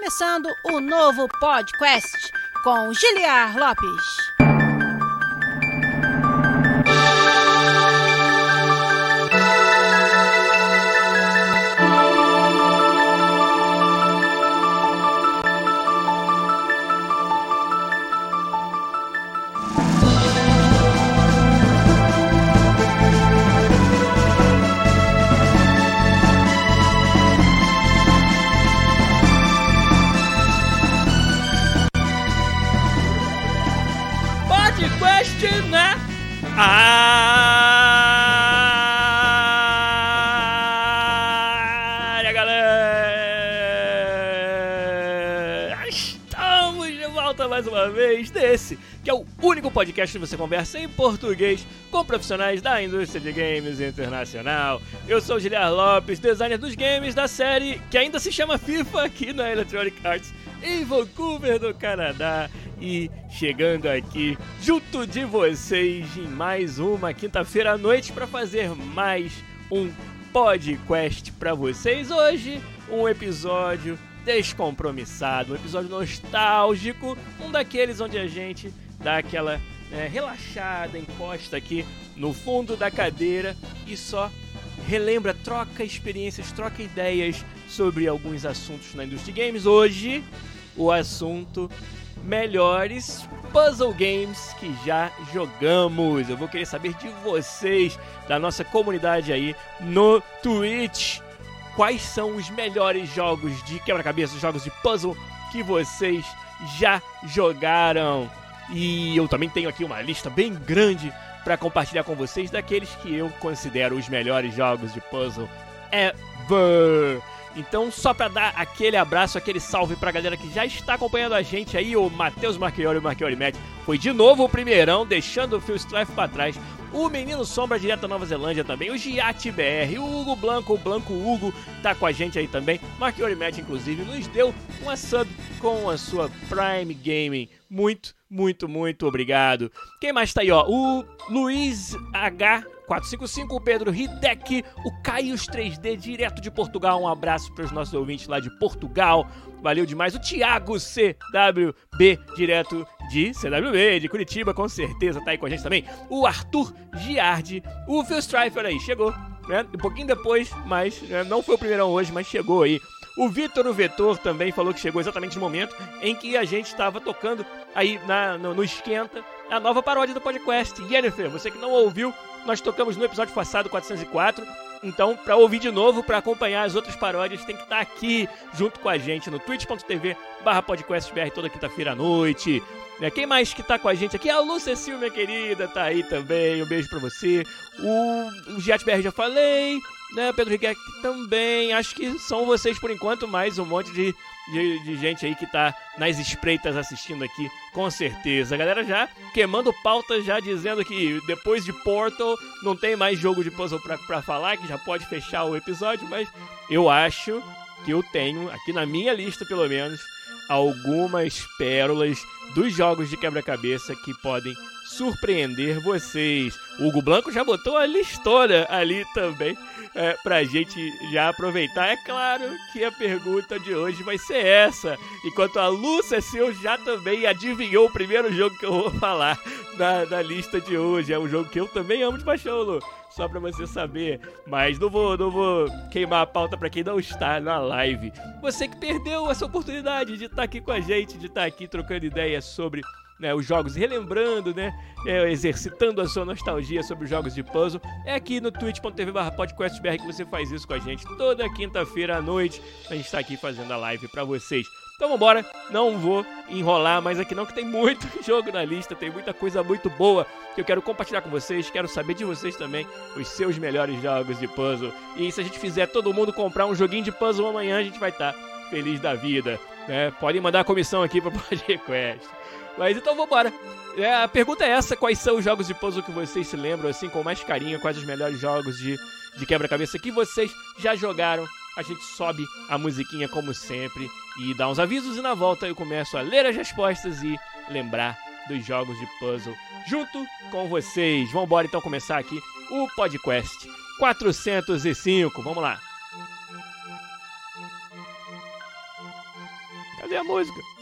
começando o novo podcast com Giliar Lopes. Podcast que você conversa em português com profissionais da indústria de games internacional. Eu sou o Giliar Lopes, designer dos games da série que ainda se chama FIFA aqui na Electronic Arts em Vancouver, no Canadá. E chegando aqui junto de vocês em mais uma quinta-feira à noite para fazer mais um podcast para vocês. Hoje, um episódio descompromissado, um episódio nostálgico, um daqueles onde a gente dá aquela né, relaxada, encosta aqui no fundo da cadeira e só relembra, troca experiências, troca ideias sobre alguns assuntos na indústria de games. Hoje, o assunto melhores puzzle games que já jogamos. Eu vou querer saber de vocês, da nossa comunidade aí no Twitch, quais são os melhores jogos de quebra-cabeça, jogos de puzzle que vocês já jogaram. E eu também tenho aqui uma lista bem grande para compartilhar com vocês daqueles que eu considero os melhores jogos de puzzle ever. Então, só para dar aquele abraço, aquele salve pra galera que já está acompanhando a gente aí, o Matheus Marchiori e o Marchiori Matt. Foi de novo o primeirão, deixando o Phil Strife pra trás. O Menino Sombra, direto da Nova Zelândia também. O Giat BR, o Hugo Blanco, o Blanco Hugo, tá com a gente aí também. Marchiori Matt, inclusive, nos deu uma sub com a sua Prime Gaming. Muito, muito, muito obrigado. Quem mais tá aí, ó? O Luiz H. 455, o Pedro Hideki, o Caios 3D, direto de Portugal. Um abraço para os nossos ouvintes lá de Portugal. Valeu demais. O Thiago CWB, direto de CWB, de Curitiba, com certeza tá aí com a gente também. O Arthur Giardi, o Phil Strifer aí, chegou, né? Um pouquinho depois, mas né? não foi o primeirão hoje, mas chegou aí. O Vitor, o Vetor, também falou que chegou exatamente no momento em que a gente estava tocando aí na, no, no Esquenta a nova paródia do podcast. Jennifer, você que não ouviu, nós tocamos no episódio passado 404. Então, para ouvir de novo, para acompanhar as outras paródias, tem que estar aqui junto com a gente no twitch.tv barra podcastbr toda quinta-feira à noite. Né? Quem mais que tá com a gente aqui? A Silva, minha querida, tá aí também. Um beijo para você. O, o GiatBR já falei. Né, Pedro Riquet também. Acho que são vocês por enquanto, mais um monte de, de, de, gente aí que tá nas espreitas assistindo aqui, com certeza. A galera já queimando pauta, já dizendo que depois de Portal não tem mais jogo de puzzle pra, pra falar, que já pode fechar o episódio, mas eu acho que eu tenho, aqui na minha lista pelo menos, algumas pérolas dos jogos de quebra-cabeça que podem surpreender vocês. O Hugo Blanco já botou a listona ali também é, pra gente já aproveitar. É claro que a pergunta de hoje vai ser essa. Enquanto a Lúcia Seu já também adivinhou o primeiro jogo que eu vou falar na, na lista de hoje. É um jogo que eu também amo de paixão, Lu. Só pra você saber. Mas não vou, não vou queimar a pauta pra quem não está na live. Você que perdeu essa oportunidade de estar tá aqui com a gente, de estar tá aqui trocando ideias sobre né, os jogos, relembrando, né, é, exercitando a sua nostalgia sobre os jogos de puzzle, é aqui no twitch.tv podcastbr que você faz isso com a gente toda quinta-feira à noite. A gente está aqui fazendo a live para vocês. Então vambora, não vou enrolar mais aqui não, que tem muito jogo na lista, tem muita coisa muito boa que eu quero compartilhar com vocês, quero saber de vocês também os seus melhores jogos de puzzle. E se a gente fizer todo mundo comprar um joguinho de puzzle amanhã, a gente vai estar tá feliz da vida. Né? Podem mandar a comissão aqui para o podcast. Mas então vambora. É, a pergunta é essa: quais são os jogos de puzzle que vocês se lembram, assim, com mais carinho? Quais os melhores jogos de, de quebra-cabeça que vocês já jogaram? A gente sobe a musiquinha como sempre e dá uns avisos, e na volta eu começo a ler as respostas e lembrar dos jogos de puzzle junto com vocês. Vambora então começar aqui o podcast 405. Vamos lá. Cadê a música?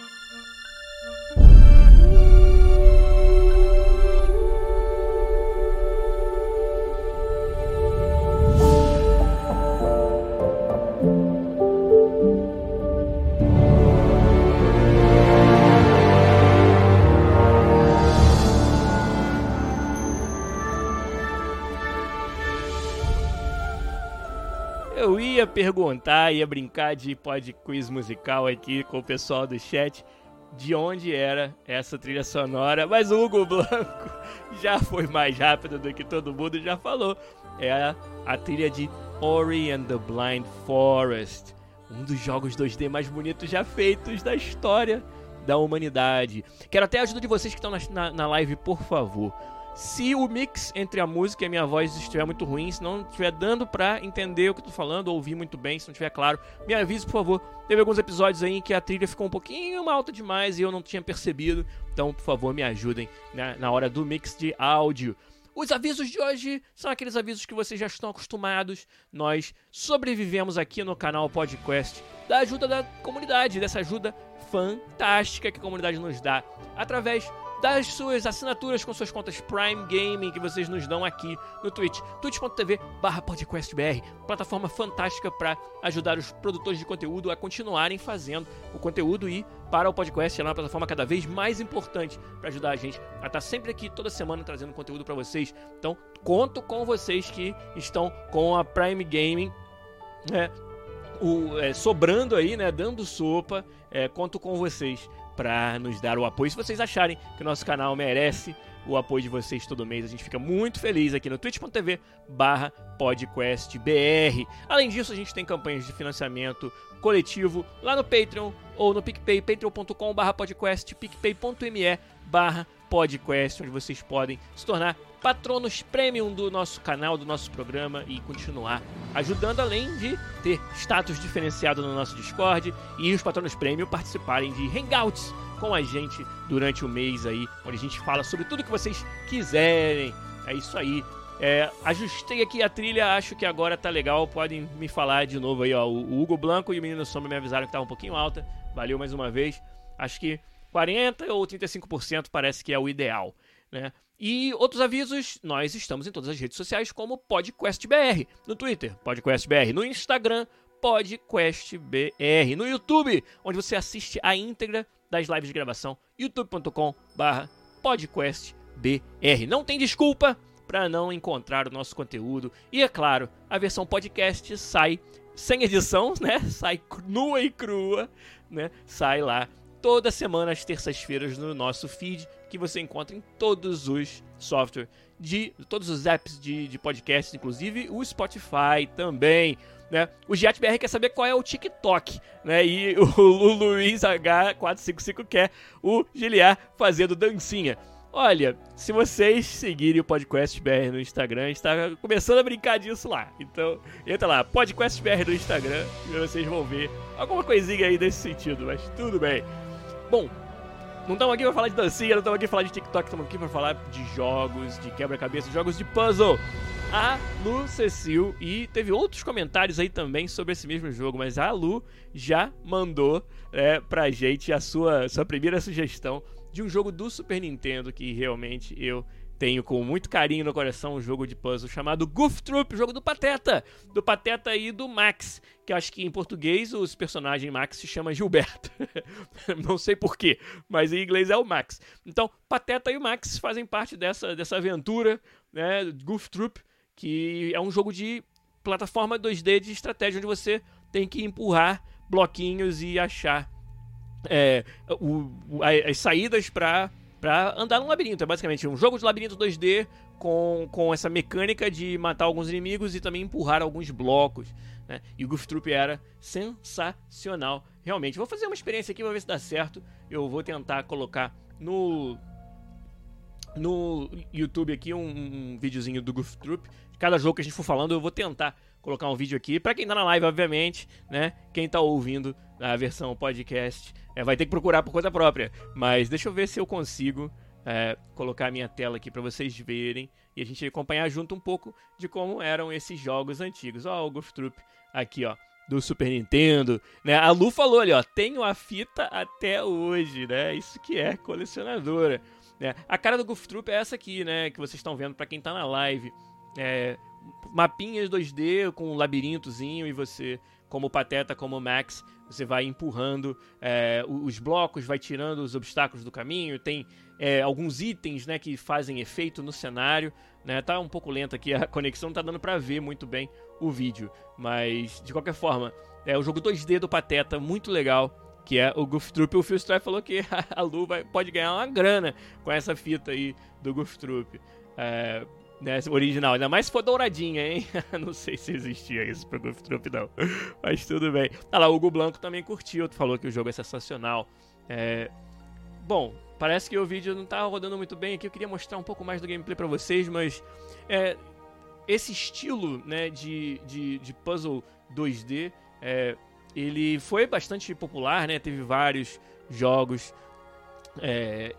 Eu ia perguntar, ia brincar de pod quiz musical aqui com o pessoal do chat de onde era essa trilha sonora, mas o Hugo Blanco já foi mais rápido do que todo mundo já falou. É a, trilha de Ori and the Blind Forest, um dos jogos 2D mais bonitos já feitos da história da humanidade. Quero até a ajuda de vocês que estão na, na, na live, por favor. Se o mix entre a música e a minha voz estiver muito ruim, se não estiver dando pra entender o que eu tô falando, ouvir muito bem, se não estiver claro, me avise, por favor. Teve alguns episódios aí em que a trilha ficou um pouquinho alta demais e eu não tinha percebido. Então, por favor, me ajudem né, na hora do mix de áudio. Os avisos de hoje são aqueles avisos que vocês já estão acostumados. Nós sobrevivemos aqui no canal Podcast da ajuda da comunidade, dessa ajuda fantástica que a comunidade nos dá através das suas assinaturas com suas contas Prime Gaming que vocês nos dão aqui no Twitch, twitch.tv podcastbr, plataforma fantástica para ajudar os produtores de conteúdo a continuarem fazendo o conteúdo e para o podcast é uma plataforma cada vez mais importante para ajudar a gente a estar sempre aqui toda semana trazendo conteúdo para vocês. Então, conto com vocês que estão com a Prime Gaming é, o, é, sobrando aí, né, dando sopa, é, conto com vocês para nos dar o apoio. Se vocês acharem que o nosso canal merece o apoio de vocês todo mês, a gente fica muito feliz aqui no twitch.tv barra podcastbr. Além disso, a gente tem campanhas de financiamento coletivo lá no Patreon ou no PicPay, patreon.com barra podcast, picpay.me barra podcast, onde vocês podem se tornar patronos premium do nosso canal, do nosso programa e continuar ajudando, além de ter status diferenciado no nosso Discord e os patronos premium participarem de hangouts com a gente durante o mês aí, onde a gente fala sobre tudo que vocês quiserem. É isso aí. É, ajustei aqui a trilha, acho que agora tá legal. Podem me falar de novo aí, ó. O Hugo Blanco e o Menino Sombra me avisaram que tava um pouquinho alta. Valeu mais uma vez. Acho que 40 ou 35% parece que é o ideal, né? E outros avisos, nós estamos em todas as redes sociais como PodQuestBR, no Twitter, PodQuestBR, no Instagram, PodQuestBR, no YouTube, onde você assiste a íntegra das lives de gravação, youtube.com/podcastbr. Não tem desculpa para não encontrar o nosso conteúdo. E é claro, a versão podcast sai sem edição, né? Sai nua e crua, né? Sai lá toda semana às terças-feiras no nosso feed, que você encontra em todos os softwares de todos os apps de, de podcasts, inclusive o Spotify também. Né? O GiatBR quer saber qual é o TikTok, né? E o, o Luiz H455 quer o Giliar fazendo dancinha. Olha, se vocês seguirem o Podcast BR no Instagram, está começando a brincar disso lá. Então, entra lá, Podcast BR no Instagram, e vocês vão ver alguma coisinha aí desse sentido, mas tudo bem. Bom, não estamos aqui para falar de dancinha, não estamos aqui para falar de TikTok, estamos aqui para falar de jogos, de quebra-cabeça, jogos de puzzle. A Lu Cecil, e teve outros comentários aí também sobre esse mesmo jogo, mas a Lu já mandou é, pra gente a sua, sua primeira sugestão de um jogo do Super Nintendo que realmente eu tenho com muito carinho no coração um jogo de puzzle chamado Goof Troop, jogo do Pateta, do Pateta e do Max, que acho que em português os personagens Max se chama Gilberto. Não sei porquê, mas em inglês é o Max. Então, Pateta e o Max fazem parte dessa, dessa aventura, né, Goof Troop, que é um jogo de plataforma 2D de estratégia onde você tem que empurrar bloquinhos e achar é, o, as saídas para para andar num labirinto. É basicamente um jogo de labirinto 2D com, com essa mecânica de matar alguns inimigos e também empurrar alguns blocos. Né? E o Goof Troop era sensacional, realmente. Vou fazer uma experiência aqui, vou ver se dá certo. Eu vou tentar colocar no no YouTube aqui um, um videozinho do Goof Troop. Cada jogo que a gente for falando, eu vou tentar colocar um vídeo aqui. Para quem tá na live, obviamente, né? Quem tá ouvindo a versão podcast é, vai ter que procurar por conta própria. Mas deixa eu ver se eu consigo é, colocar a minha tela aqui para vocês verem e a gente acompanhar junto um pouco de como eram esses jogos antigos. Ó, o Goof Troop aqui, ó. do Super Nintendo, né? A Lu falou ali, ó, tenho a fita até hoje, né? Isso que é colecionadora. Né? A cara do Goof Troop é essa aqui, né? Que vocês estão vendo para quem tá na live. É, mapinhas 2D com um labirintozinho e você, como Pateta, como Max, você vai empurrando é, os blocos, vai tirando os obstáculos do caminho. Tem é, alguns itens né, que fazem efeito no cenário. Né? Tá um pouco lenta aqui a conexão, não tá dando para ver muito bem o vídeo. Mas, de qualquer forma, é o jogo 2D do Pateta, muito legal que é o Goof Troop. O Phil Strife falou que a Lu vai, pode ganhar uma grana com essa fita aí do Goof Troop. É, né, original, ainda mais se for douradinha, hein? não sei se existia isso pro Goof Troop, não. Mas tudo bem. Ah lá, o Hugo Blanco também curtiu, falou que o jogo é sensacional. É... Bom, parece que o vídeo não tá rodando muito bem aqui. Eu queria mostrar um pouco mais do gameplay para vocês, mas é, esse estilo né, de, de, de puzzle 2D é, ele foi bastante popular, né? Teve vários jogos é,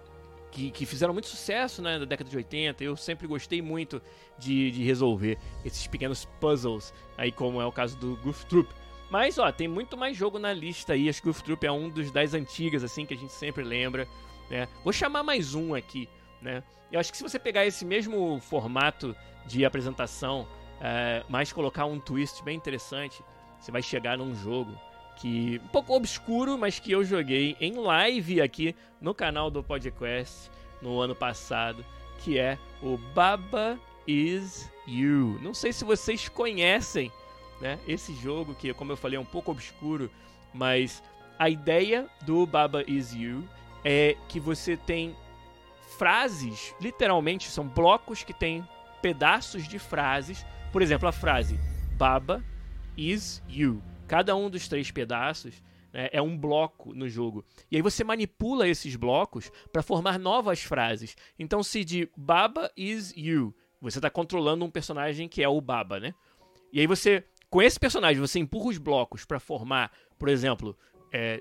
que, que, fizeram muito sucesso né, na década de 80. Eu sempre gostei muito de, de, resolver esses pequenos puzzles, aí como é o caso do Goof Troop. Mas ó, tem muito mais jogo na lista aí. Acho que o Goof Troop é um dos das antigas, assim, que a gente sempre lembra. Né? Vou chamar mais um aqui. Né? Eu acho que se você pegar esse mesmo formato de apresentação, é, mas colocar um twist bem interessante, você vai chegar num jogo que um pouco obscuro, mas que eu joguei em live aqui no canal do podcast no ano passado, que é o Baba Is You. Não sei se vocês conhecem, né, esse jogo que, como eu falei, é um pouco obscuro, mas a ideia do Baba Is You é que você tem frases, literalmente são blocos que têm pedaços de frases. Por exemplo, a frase Baba is you. Cada um dos três pedaços né, é um bloco no jogo. E aí você manipula esses blocos para formar novas frases. Então, se de Baba is you, você está controlando um personagem que é o Baba, né? E aí você, com esse personagem, você empurra os blocos para formar, por exemplo, é,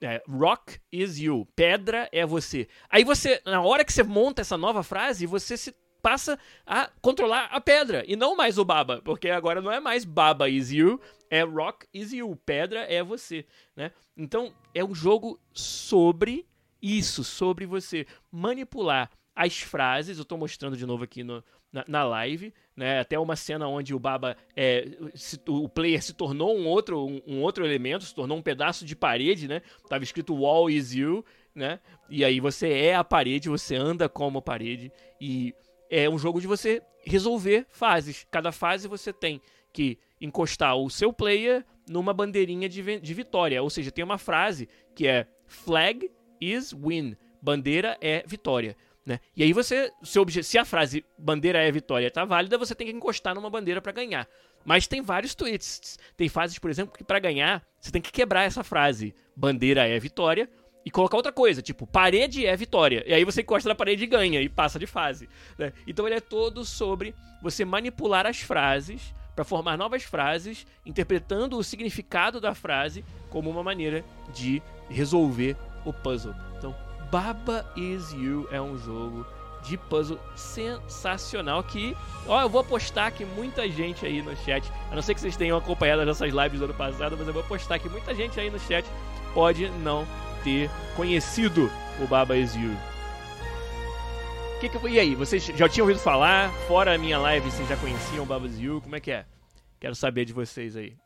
é, rock is you, pedra é você. Aí você, na hora que você monta essa nova frase, você se passa a controlar a pedra e não mais o Baba, porque agora não é mais Baba is you, é Rock is you, pedra é você, né? Então é um jogo sobre isso, sobre você manipular as frases. Eu estou mostrando de novo aqui no, na, na, live, né? Até uma cena onde o Baba, é, se, o player se tornou um outro, um, um, outro elemento, se tornou um pedaço de parede, né? Tava escrito Wall is you, né? E aí você é a parede, você anda como parede e é um jogo de você resolver fases. Cada fase você tem que encostar o seu player numa bandeirinha de, de vitória. Ou seja, tem uma frase que é flag is win. Bandeira é vitória. Né? E aí você, seu se a frase bandeira é vitória está válida, você tem que encostar numa bandeira para ganhar. Mas tem vários tweets. Tem fases, por exemplo, que para ganhar você tem que quebrar essa frase. Bandeira é vitória e colocar outra coisa, tipo, parede é vitória. E aí você encosta na parede e ganha, e passa de fase. Né? Então ele é todo sobre você manipular as frases para formar novas frases, interpretando o significado da frase como uma maneira de resolver o puzzle. Então, Baba Is You é um jogo de puzzle sensacional que, ó, eu vou apostar que muita gente aí no chat, a não ser que vocês tenham acompanhado as nossas lives do ano passado, mas eu vou apostar que muita gente aí no chat pode não ter conhecido o Baba Is You. Que que, e aí, vocês já tinham ouvido falar? Fora a minha live, vocês já conheciam o Baba Is You? Como é que é? Quero saber de vocês aí.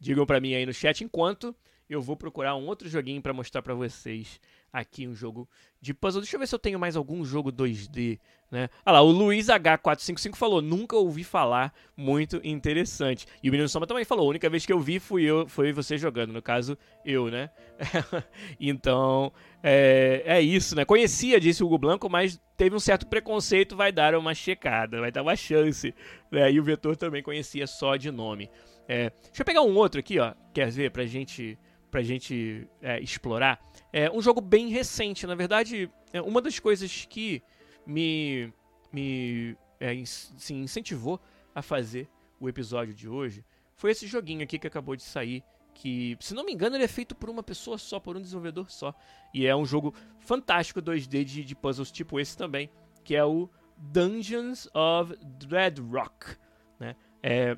Digam pra mim aí no chat enquanto eu vou procurar um outro joguinho para mostrar para vocês aqui um jogo de puzzle. Deixa eu ver se eu tenho mais algum jogo 2D, né? Ah lá, o Luiz H455 falou, nunca ouvi falar, muito interessante. E o Menino Soma também falou, a única vez que eu vi fui eu, foi você jogando, no caso, eu, né? então, é, é isso, né? Conhecia, disse o Hugo Blanco, mas teve um certo preconceito, vai dar uma checada, vai dar uma chance. Né? E o Vetor também conhecia só de nome. É, deixa eu pegar um outro aqui, ó, quer ver, pra gente pra gente é, explorar. É um jogo bem recente, na verdade, é uma das coisas que me, me é, incentivou a fazer o episódio de hoje foi esse joguinho aqui que acabou de sair, que, se não me engano, ele é feito por uma pessoa só, por um desenvolvedor só. E é um jogo fantástico 2D de, de puzzles tipo esse também, que é o Dungeons of Dreadrock, né? É,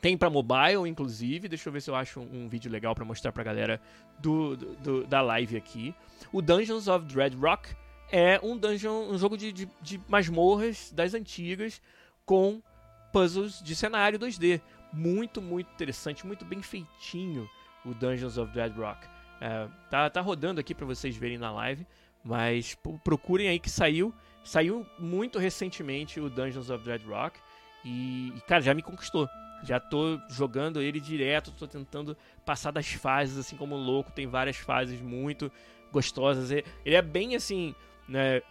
Tem para mobile, inclusive. Deixa eu ver se eu acho um, um vídeo legal para mostrar pra galera do, do, do, da live aqui. O Dungeons of Dread Rock é um dungeon, um jogo de, de, de masmorras das antigas com puzzles de cenário 2D. Muito, muito interessante, muito bem feitinho o Dungeons of Dread Rock. É, tá, tá rodando aqui para vocês verem na live, mas procurem aí que saiu. Saiu muito recentemente o Dungeons of Dread Rock e, cara, já me conquistou. Já tô jogando ele direto, tô tentando passar das fases assim como louco. Tem várias fases muito gostosas. Ele é bem assim, né?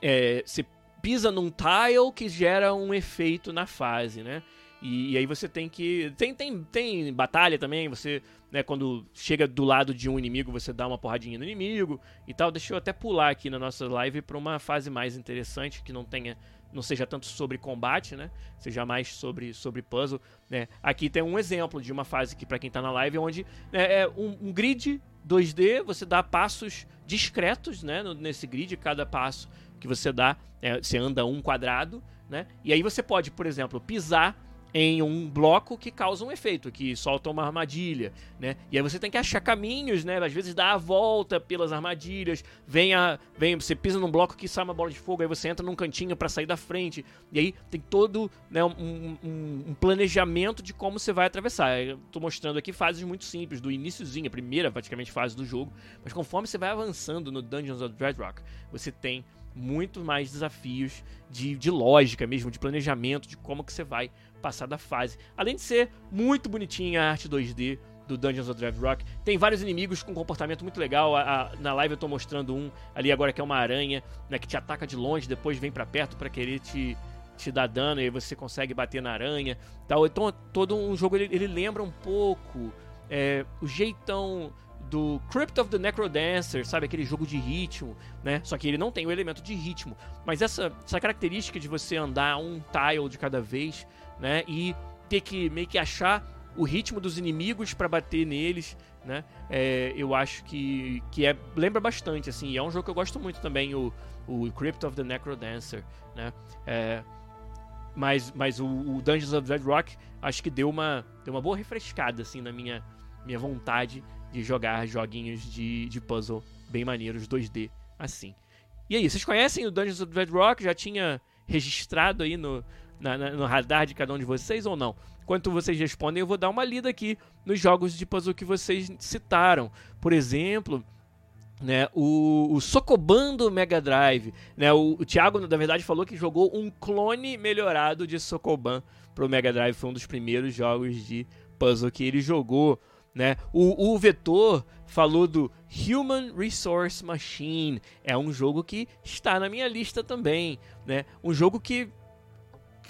É, você pisa num tile que gera um efeito na fase, né? E, e, aí você tem que. Tem, tem, tem batalha também, você, né, quando chega do lado de um inimigo, você dá uma porradinha no inimigo e tal. Deixa eu até pular aqui na nossa live para uma fase mais interessante, que não tenha. Não seja tanto sobre combate, né? Seja mais sobre, sobre puzzle. Né? Aqui tem um exemplo de uma fase que, para quem tá na live, onde né, é um, um grid 2D, você dá passos discretos né, nesse grid, cada passo que você dá, é, você anda um quadrado, né? E aí você pode, por exemplo, pisar em um bloco que causa um efeito, que solta uma armadilha, né? E aí você tem que achar caminhos, né? Às vezes dá a volta pelas armadilhas, vem a, vem, você pisa num bloco que sai uma bola de fogo, aí você entra num cantinho para sair da frente, e aí tem todo né, um, um, um, planejamento de como você vai atravessar. Eu tô mostrando aqui fases muito simples, do iníciozinho, a primeira praticamente fase do jogo, mas conforme você vai avançando no Dungeons of Dreadrock, você tem muito mais desafios de, de lógica mesmo, de planejamento, de como que você vai passar da fase. Além de ser muito bonitinha a arte 2D do Dungeons of Drive Rock. Tem vários inimigos com comportamento muito legal. A, a, na live eu tô mostrando um ali agora que é uma aranha, né, que te ataca de longe, depois vem para perto para querer te, te dar dano e aí você consegue bater na aranha. Tal. Então todo um jogo ele, ele lembra um pouco é, o jeitão do Crypt of the Necrodancer, sabe? Aquele jogo de ritmo, né? Só que ele não tem o elemento de ritmo. Mas essa, essa característica de você andar um tile de cada vez né? E ter que meio que achar o ritmo dos inimigos para bater neles, né? É, eu acho que, que é, lembra bastante, assim. É um jogo que eu gosto muito também, o, o Crypt of the Necrodancer, né? É, mas mas o, o, Dungeons of Dead Rock acho que deu uma, deu uma boa refrescada, assim, na minha, minha vontade de jogar joguinhos de, de puzzle bem maneiros, 2D, assim. E aí, vocês conhecem o Dungeons of Dead Rock? Já tinha registrado aí no, na, na, no radar de cada um de vocês ou não? Enquanto vocês respondem, eu vou dar uma lida aqui nos jogos de puzzle que vocês citaram. Por exemplo, né, o, o Sokoban do Mega Drive. Né, o, o Thiago, na verdade, falou que jogou um clone melhorado de Sokoban pro Mega Drive. Foi um dos primeiros jogos de puzzle que ele jogou. Né? O, o Vetor falou do Human Resource Machine. É um jogo que está na minha lista também. Né? Um jogo que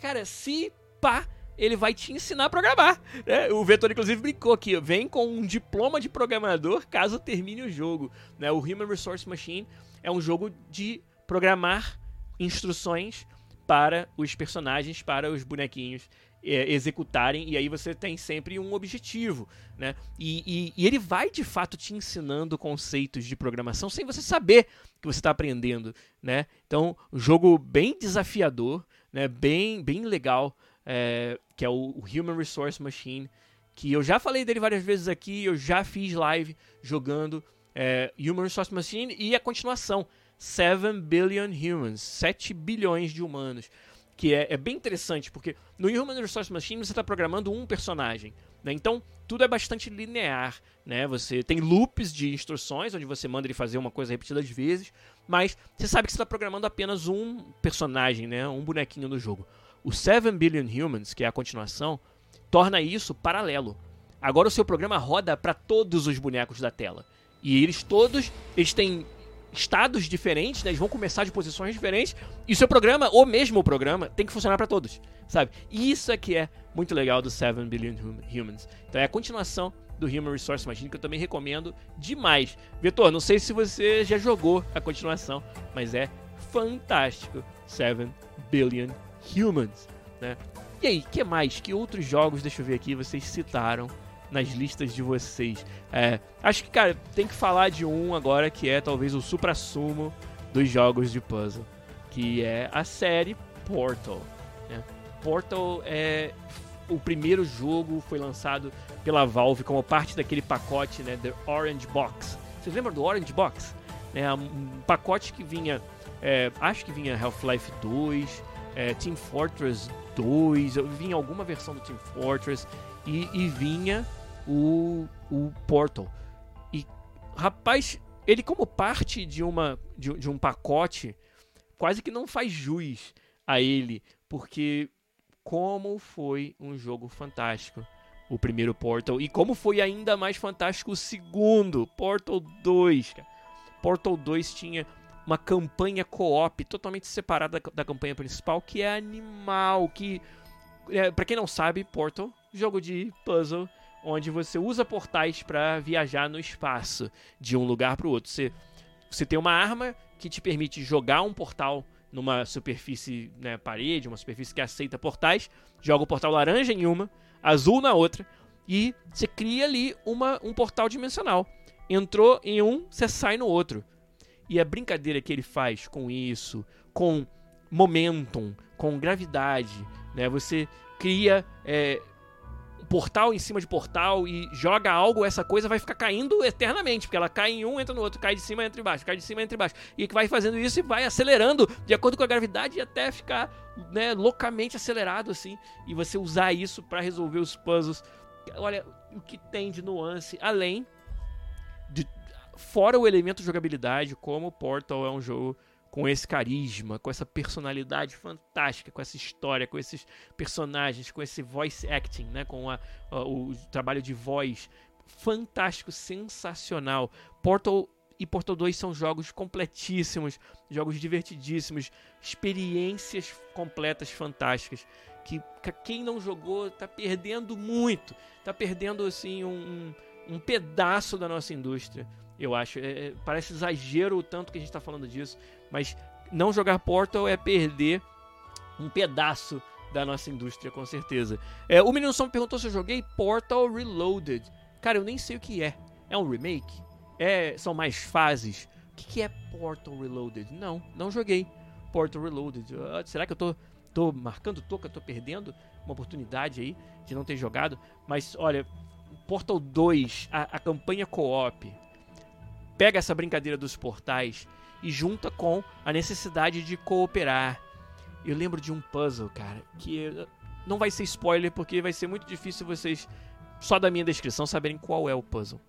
cara, se pá, ele vai te ensinar a programar. Né? O Vetor, inclusive, brincou aqui, vem com um diploma de programador caso termine o jogo. Né? O Human Resource Machine é um jogo de programar instruções para os personagens, para os bonequinhos é, executarem, e aí você tem sempre um objetivo, né? E, e, e, ele vai de fato te ensinando conceitos de programação sem você saber que você está aprendendo, né? Então, jogo bem desafiador, né, bem, bem legal, é, que é o, Human Resource Machine, que eu já falei dele várias vezes aqui, eu já fiz live jogando é, Human Resource Machine e a continuação, 7 Billion Humans, 7 bilhões de humanos, que é, é bem interessante, porque no Human Resource Machine você está programando um personagem, né? Então, tudo é bastante linear, né? Você tem loops de instruções, onde você manda ele fazer uma coisa repetidas vezes, mas você sabe que você está programando apenas um personagem, né? Um bonequinho no jogo. O 7 Billion Humans, que é a continuação, torna isso paralelo. Agora o seu programa roda para todos os bonecos da tela. E eles todos, eles têm estados diferentes, né? Eles vão começar de posições diferentes. E o seu programa, ou mesmo o programa, tem que funcionar para todos, sabe? E isso é que é muito legal do 7 Billion Humans. Então é a continuação do Human Resource Machine que eu também recomendo demais. Vitor, não sei se você já jogou a continuação, mas é fantástico. 7 Billion Humans, né? E aí, que mais? Que outros jogos, deixa eu ver aqui, vocês citaram nas listas de vocês? É, acho que, cara, tem que falar de um agora que é talvez o supra-sumo dos jogos de puzzle, que é a série Portal. Né? Portal é o primeiro jogo foi lançado pela Valve como parte daquele pacote, né, The Orange Box. Vocês lembram do Orange Box? É um pacote que vinha, é, acho que vinha Half-Life 2, é, Team Fortress 2, vinha alguma versão do Team Fortress e, e vinha o, o Portal. E rapaz, ele como parte de uma de, de um pacote quase que não faz jus a ele, porque como foi um jogo fantástico o primeiro Portal e como foi ainda mais fantástico o segundo, Portal 2. Portal 2 tinha uma campanha co-op totalmente separada da, da, campanha principal, que é animal, que é, para quem não sabe, Portal, jogo de puzzle onde você usa portais para viajar no espaço de um lugar para o outro. Você, você tem uma arma que te permite jogar um portal numa superfície, né, parede, uma superfície que aceita portais, joga o portal laranja em uma, azul na outra, e você cria ali uma, um portal dimensional. Entrou em um, você sai no outro. E a brincadeira que ele faz com isso, com momentum, com gravidade, né? Você cria é, portal em cima de portal e joga algo, essa coisa vai ficar caindo eternamente, porque ela cai em um, entra no outro, cai de cima, entra embaixo, cai de cima, entra embaixo. E que vai fazendo isso e vai acelerando de acordo com a gravidade até ficar, né, loucamente acelerado assim, e você usar isso para resolver os puzzles. Olha, o que tem de nuance, além de fora o elemento de jogabilidade, como Portal é um jogo com esse carisma, com essa personalidade fantástica, com essa história, com esses personagens, com esse voice acting, né, com a, a, o trabalho de voz fantástico, sensacional. Portal e Portal 2 são jogos completíssimos, jogos divertidíssimos, experiências completas fantásticas que quem não jogou está perdendo muito, está perdendo assim um, um pedaço da nossa indústria eu acho. É, é, parece exagero o tanto que a gente está falando disso, mas não jogar Portal é perder um pedaço da nossa indústria, com certeza. É, o Menino Som perguntou se eu joguei Portal Reloaded. Cara, eu nem sei o que é. É um remake? É, são mais fases? O que, que é Portal Reloaded? Não, não joguei Portal Reloaded. Uh, será que eu tô, tô marcando toca? Tô perdendo uma oportunidade aí de não ter jogado? Mas olha, Portal 2, a, a campanha co-op, pega essa brincadeira dos portais e junta com a necessidade de cooperar. Eu lembro de um puzzle, cara, que não vai ser spoiler porque vai ser muito difícil vocês só da minha descrição saberem qual é o puzzle.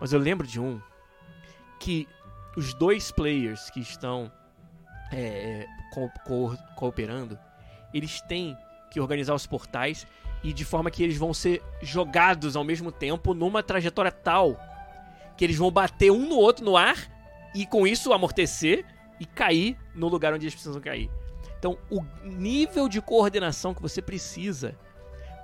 Mas eu lembro de um que os dois players que estão é, co co cooperando, eles têm que organizar os portais e de forma que eles vão ser jogados ao mesmo tempo numa trajetória tal que eles vão bater um no outro no ar e com isso amortecer e cair no lugar onde eles precisam cair. Então, o nível de coordenação que você precisa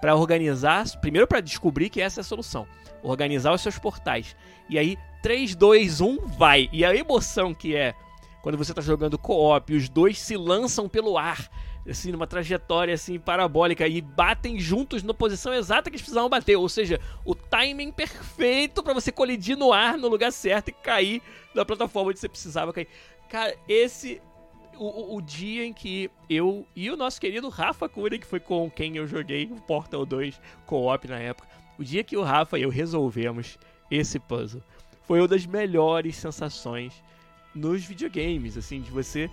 para organizar, primeiro para descobrir que essa é a solução, organizar os seus portais. E aí 3 2 1 vai. E a emoção que é quando você está jogando co-op, os dois se lançam pelo ar assim, numa trajetória assim parabólica e batem juntos na posição exata que eles precisavam bater, ou seja, o timing perfeito para você colidir no ar no lugar certo e cair na plataforma onde você precisava cair. Cara, esse o, o, dia em que eu e o nosso querido Rafa Cura, que foi com quem eu joguei o Portal 2 co-op na época, o dia que o Rafa e eu resolvemos esse puzzle foi uma das melhores sensações nos videogames, assim, de você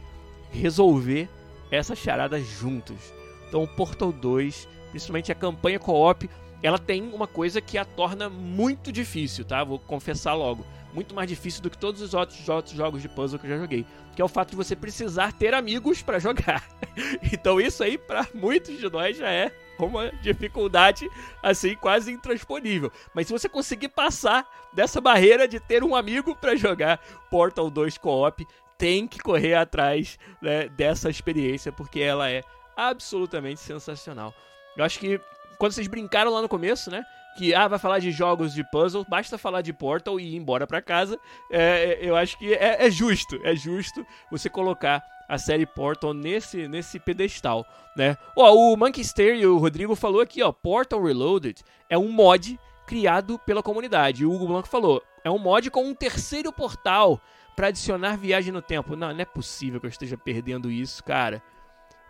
resolver essa charada juntos. Então, Portal 2, principalmente a campanha co-op, ela tem uma coisa que a torna muito difícil, tá? Vou confessar logo. Muito mais difícil do que todos os outros, outros jogos de puzzle que eu já joguei. Que é o fato de você precisar ter amigos para jogar. então isso aí, para muitos de nós, já é uma dificuldade, assim, quase intransponível. Mas se você conseguir passar dessa barreira de ter um amigo para jogar Portal 2 co-op, tem que correr atrás né, dessa experiência, porque ela é absolutamente sensacional. Eu acho que quando vocês brincaram lá no começo, né? Que ah, vai falar de jogos de puzzle, basta falar de Portal e ir embora para casa. É, eu acho que é, é, justo, é justo você colocar a série Portal nesse, nesse pedestal, né? Ó, o Monkey e o Rodrigo falou aqui, ó, Portal Reloaded é um mod criado pela comunidade. E o Hugo Blanco falou, é um mod com um terceiro portal para adicionar viagem no tempo. Não, não é possível que eu esteja perdendo isso, cara.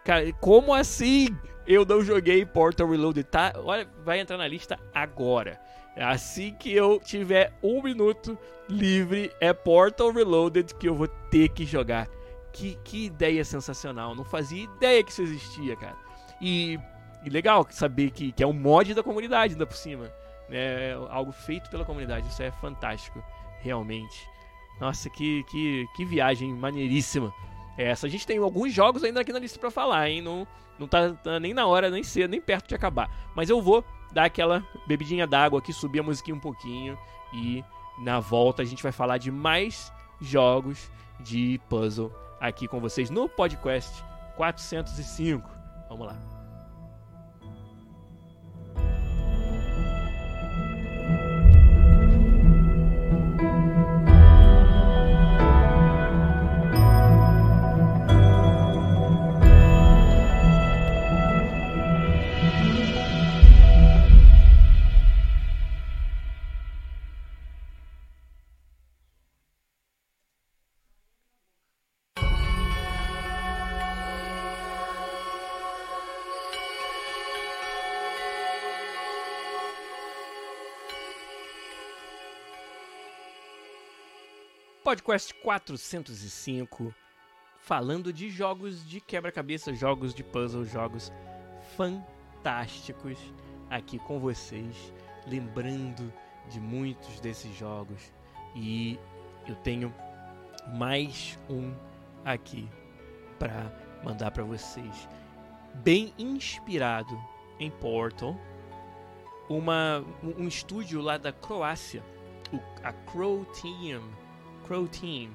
Cara, como assim? Eu não joguei Portal Reloaded, tá? Olha, vai entrar na lista agora. Assim que eu tiver um minuto livre, é Portal Reloaded que eu vou ter que jogar. Que, que ideia sensacional. Não fazia ideia que isso existia, cara. E, e legal saber que, que é um mod da comunidade ainda por cima. Né? Algo feito pela comunidade. Isso é fantástico, realmente. Nossa, que, que, que viagem maneiríssima essa. A gente tem alguns jogos ainda aqui na lista para falar, hein? Não, não tá, tá, nem na hora, nem cedo, nem perto de acabar. Mas eu vou dar aquela bebidinha d'água aqui, subir a musiquinha um pouquinho e na volta a gente vai falar de mais jogos de puzzle aqui com vocês no podcast 405. Vamos lá. Podcast 405, falando de jogos de quebra-cabeça, jogos de puzzle, jogos fantásticos aqui com vocês, lembrando de muitos desses jogos. E eu tenho mais um aqui para mandar para vocês, bem inspirado em Portal, uma um estúdio lá da Croácia, a Crow Team Crow Team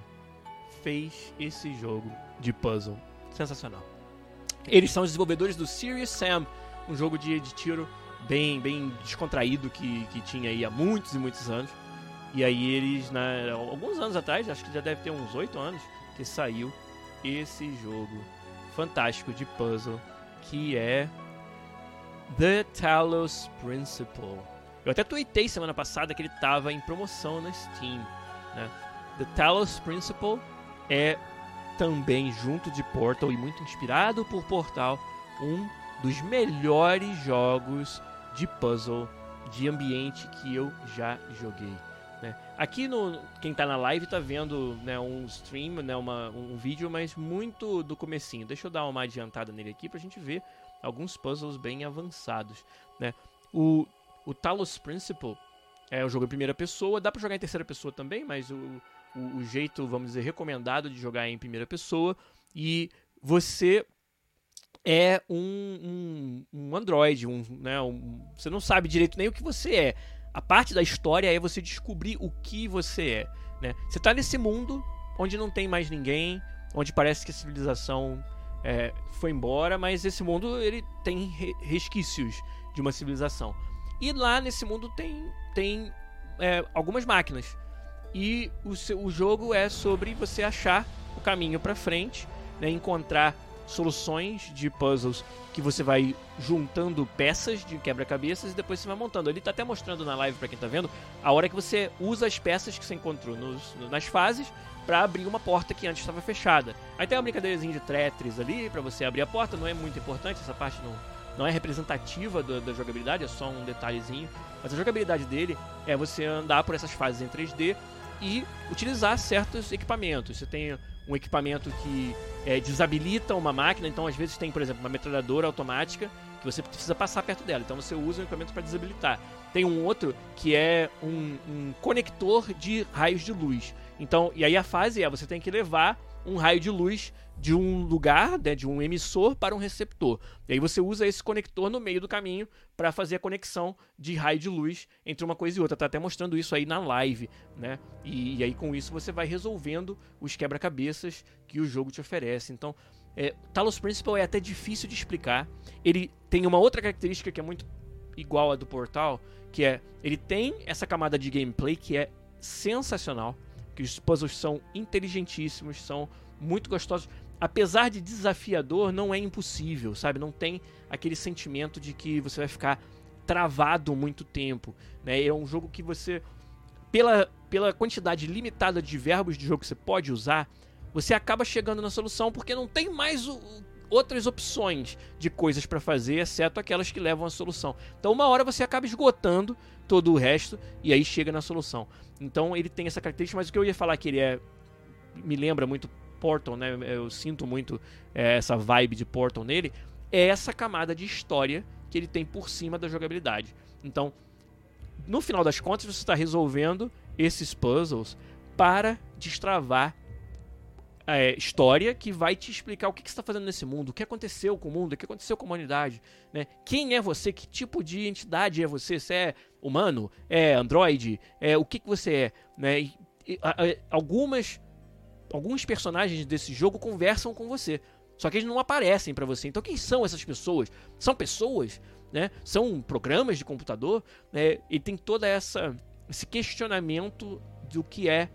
fez esse jogo de puzzle sensacional. Eles são os desenvolvedores do Serious Sam, um jogo de, de tiro bem, bem descontraído que, que tinha aí há muitos e muitos anos. E aí eles, na, alguns anos atrás, acho que já deve ter uns 8 anos, que saiu esse jogo fantástico de puzzle que é The Talos Principle. Eu até tuitei semana passada que ele estava em promoção na Steam, né? The Talos Principle é também, junto de Portal e muito inspirado por Portal, um dos melhores jogos de puzzle de ambiente que eu já joguei. Né? Aqui no quem está na live está vendo né, um stream, né, uma, um vídeo, mas muito do comecinho. Deixa eu dar uma adiantada nele aqui para a gente ver alguns puzzles bem avançados. Né? O, o Talos Principle é um jogo em primeira pessoa, dá para jogar em terceira pessoa também, mas o, o, o jeito, vamos dizer, recomendado de jogar em primeira pessoa. E você é um, um, um android, um, né, um, você não sabe direito nem o que você é. A parte da história é você descobrir o que você é. Né? Você está nesse mundo onde não tem mais ninguém, onde parece que a civilização é, foi embora, mas esse mundo ele tem resquícios de uma civilização. E lá nesse mundo tem, tem é, algumas máquinas. E o, seu, o jogo é sobre você achar o caminho para frente, né, encontrar soluções de puzzles que você vai juntando peças de quebra-cabeças e depois você vai montando. Ele está até mostrando na live para quem está vendo a hora que você usa as peças que você encontrou nos, nas fases para abrir uma porta que antes estava fechada. Aí tem uma brincadeirazinha de Tetris ali para você abrir a porta, não é muito importante, essa parte não, não é representativa da, da jogabilidade, é só um detalhezinho. Mas a jogabilidade dele é você andar por essas fases em 3D e utilizar certos equipamentos. Você tem um equipamento que é, desabilita uma máquina, então às vezes tem, por exemplo, uma metralhadora automática que você precisa passar perto dela, então você usa o equipamento para desabilitar. Tem um outro que é um, um conector de raios de luz. Então, e aí a fase é você tem que levar um raio de luz de um lugar, né, de um emissor para um receptor. E aí você usa esse conector no meio do caminho para fazer a conexão de raio de luz entre uma coisa e outra. Tá até mostrando isso aí na live, né? E, e aí com isso você vai resolvendo os quebra-cabeças que o jogo te oferece. Então, é, Talos Principle é até difícil de explicar. Ele tem uma outra característica que é muito igual à do Portal, que é ele tem essa camada de gameplay que é sensacional, que os puzzles são inteligentíssimos, são muito gostosos apesar de desafiador, não é impossível, sabe? Não tem aquele sentimento de que você vai ficar travado muito tempo, né? É um jogo que você pela pela quantidade limitada de verbos de jogo que você pode usar, você acaba chegando na solução porque não tem mais o, outras opções de coisas para fazer, exceto aquelas que levam à solução. Então, uma hora você acaba esgotando todo o resto e aí chega na solução. Então, ele tem essa característica, mas o que eu ia falar que ele é me lembra muito Portal, né? Eu sinto muito é, essa vibe de Portal nele, é essa camada de história que ele tem por cima da jogabilidade. Então, no final das contas, você está resolvendo esses puzzles para destravar é, história que vai te explicar o que, que você está fazendo nesse mundo, o que aconteceu com o mundo, o que aconteceu com a humanidade, né? Quem é você? Que tipo de entidade é você? Você é humano? É androide? É o que, que você é? Né? E, e, a, a, algumas alguns personagens desse jogo conversam com você. Só que eles não aparecem para você. Então quem são essas pessoas? São pessoas, né? São programas de computador, né? E tem toda essa esse questionamento do que é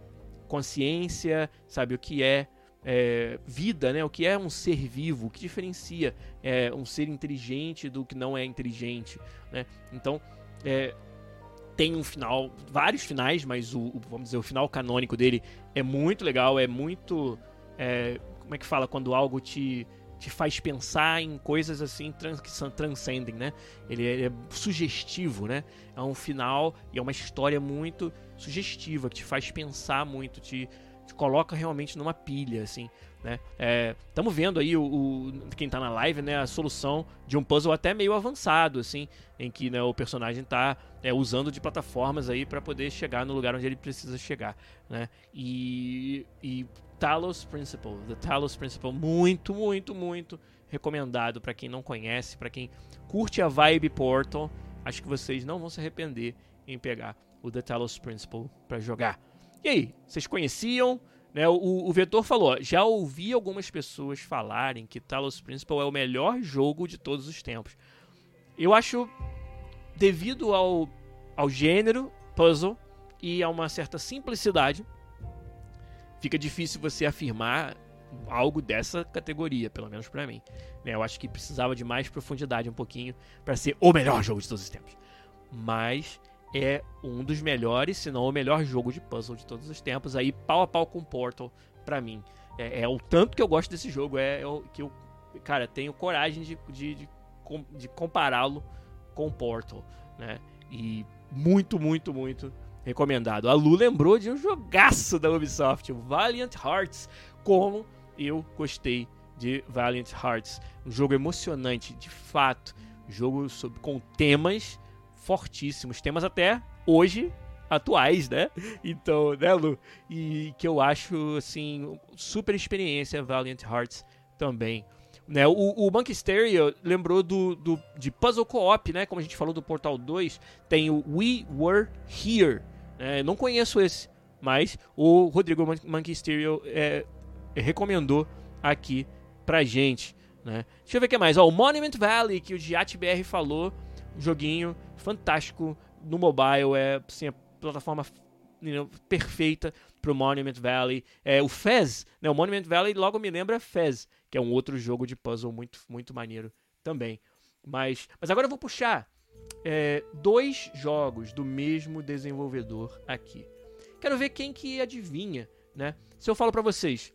consciência, sabe o que é, é, vida, né? O que é um ser vivo, o que diferencia é, um ser inteligente do que não é inteligente, né? Então, é, tem um final, vários finais, mas o, o, vamos dizer, o final canônico dele é muito legal, é muito. É, como é que fala? Quando algo te, te faz pensar em coisas assim trans, que são, transcendem, né? Ele é, ele é, sugestivo, né? É um final e é uma história muito sugestiva, que te faz pensar muito, te, te coloca realmente numa pilha, assim. Né? Estamos é, vendo aí o, o, quem está na live, né, a solução de um puzzle até meio avançado, assim, em que né, o personagem está é, usando de plataformas aí para poder chegar no lugar onde ele precisa chegar, né? E, e Talos Principle, The Talos Principle, muito, muito, muito recomendado para quem não conhece, para quem curte a vibe Portal, acho que vocês não vão se arrepender em pegar o The Talos Principle para jogar. E aí, vocês conheciam? Né, o, o Vetor falou: já ouvi algumas pessoas falarem que Talos Principle é o melhor jogo de todos os tempos. Eu acho, devido ao, ao gênero puzzle e a uma certa simplicidade, fica difícil você afirmar algo dessa categoria, pelo menos para mim. Né, eu acho que precisava de mais profundidade um pouquinho para ser o melhor jogo de todos os tempos. Mas é um dos melhores, se não o melhor jogo de puzzle de todos os tempos, aí pau a pau com Portal para mim. É, é, o tanto que eu gosto desse jogo, é, é o, que eu, cara, tenho coragem de, de, de, de compará-lo com Portal, né? E muito, muito, muito recomendado. A Lu lembrou de um jogaço da Ubisoft, o Valiant Hearts, como eu gostei de Valiant Hearts. Um jogo emocionante, de fato. jogo sobre, com temas fortíssimos, temas até hoje atuais, né? Então, né, Lu? E que eu acho, assim, super experiência Valiant Hearts também. Né, o, o Monkey Stereo lembrou do, do, de Puzzle Co-op, né? Como a gente falou do Portal 2, tem o We Were Here. Né? Não conheço esse, mas o Rodrigo Monkey Stereo é, recomendou aqui pra gente. Né? Deixa eu ver o que mais. Ó, o Monument Valley, que o GiatBR falou, joguinho fantástico no mobile, é assim, a plataforma you know, perfeita Monument Valley. É, o Fez, né, o Monument Valley logo me lembra Fez, que é um outro jogo de puzzle muito, muito maneiro também. Mas, mas agora eu vou puxar é, dois jogos do mesmo desenvolvedor aqui. Quero ver quem que adivinha, né? Se eu falo para vocês,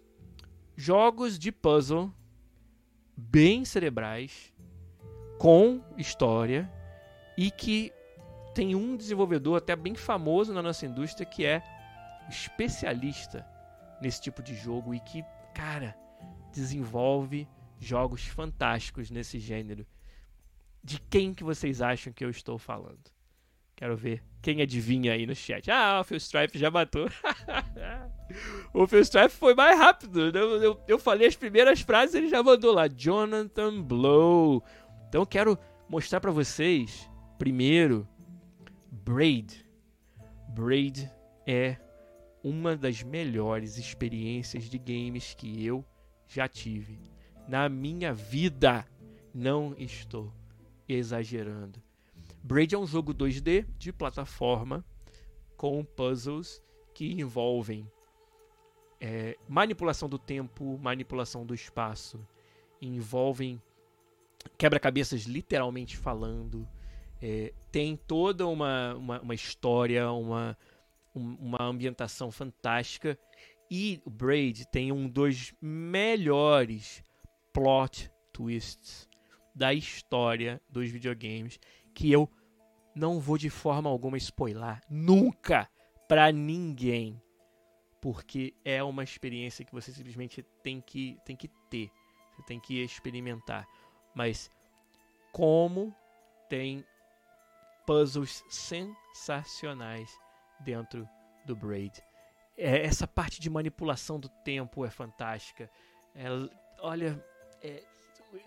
jogos de puzzle bem cerebrais, com história, e que tem um desenvolvedor até bem famoso na nossa indústria que é especialista nesse tipo de jogo e que, cara, desenvolve jogos fantásticos nesse gênero. De quem que vocês acham que eu estou falando? Quero ver quem adivinha aí no chat. Ah, o Phil Stripe já matou. o Phil Stripe foi mais rápido. Eu, eu, eu falei as primeiras frases ele já mandou lá. Jonathan Blow. Então eu quero mostrar para vocês Primeiro, Braid. Braid é uma das melhores experiências de games que eu já tive na minha vida. Não estou exagerando. Braid é um jogo 2D de plataforma com puzzles que envolvem é, manipulação do tempo, manipulação do espaço, envolvem quebra-cabeças literalmente falando, é, tem toda uma, uma, uma história, uma, uma ambientação fantástica. E o Braid tem um dos melhores plot twists da história dos videogames que eu não vou de forma alguma spoiler nunca para ninguém, porque é uma experiência que você simplesmente tem que tem que ter, você tem que experimentar. Mas como tem puzzles sensacionais dentro do Braid. É, essa parte de manipulação do tempo é fantástica. É, olha, é,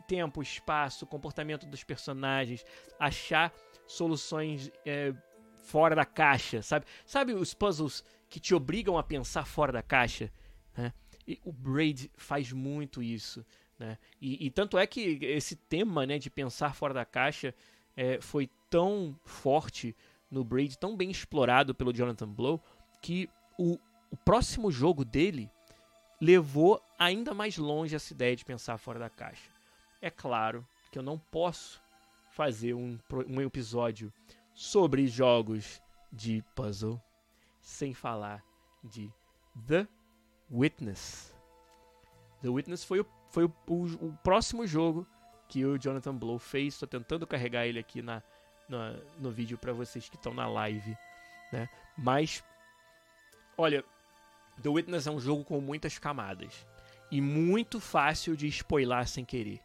tempo, espaço, comportamento dos personagens, achar soluções é, fora da caixa, sabe? Sabe os puzzles que te obrigam a pensar fora da caixa? Né? E o Braid faz muito isso. Né? E, e, tanto é que esse tema né, de pensar fora da caixa é, foi tão forte no Braid, tão bem explorado pelo Jonathan Blow, que o, o próximo jogo dele levou ainda mais longe essa ideia de pensar fora da caixa. É claro que eu não posso fazer um, um episódio sobre jogos de puzzle sem falar de The Witness. The Witness foi o, foi o, o, o próximo jogo que o Jonathan Blow fez. Estou tentando carregar ele aqui na, na no vídeo para vocês que estão na live. Né? Mas, olha, The Witness é um jogo com muitas camadas e muito fácil de spoiler sem querer.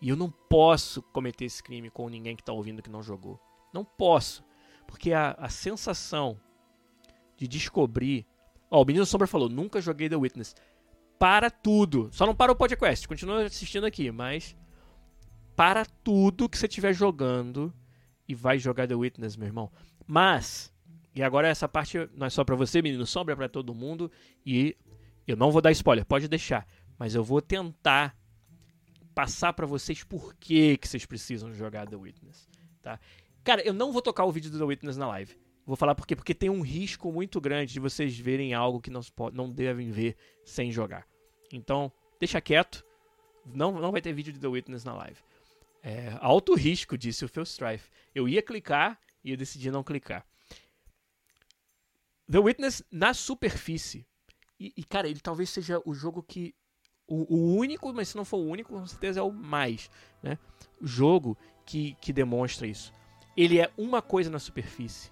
E eu não posso cometer esse crime com ninguém que está ouvindo que não jogou. Não posso. Porque a, a sensação de descobrir. Ó, o Menino Sombra falou: nunca joguei The Witness. Para tudo. Só não para o podcast. Continua assistindo aqui, mas. Para tudo que você estiver jogando. E vai jogar The Witness, meu irmão. Mas. E agora essa parte não é só para você, Menino Sombra, para todo mundo. E eu não vou dar spoiler, pode deixar. Mas eu vou tentar passar para vocês por que, que vocês precisam jogar The Witness, tá? Cara, eu não vou tocar o vídeo do The Witness na live. Vou falar por quê? Porque tem um risco muito grande de vocês verem algo que não, não devem ver sem jogar. Então, deixa quieto. Não, não vai ter vídeo de The Witness na live. É, alto risco, disse o Phil Strife. Eu ia clicar e eu decidi não clicar. The Witness na superfície. E, e, cara, ele talvez seja o jogo que o, o, único, mas se não for o único, com certeza é o mais, né? O jogo que, que demonstra isso. Ele é uma coisa na superfície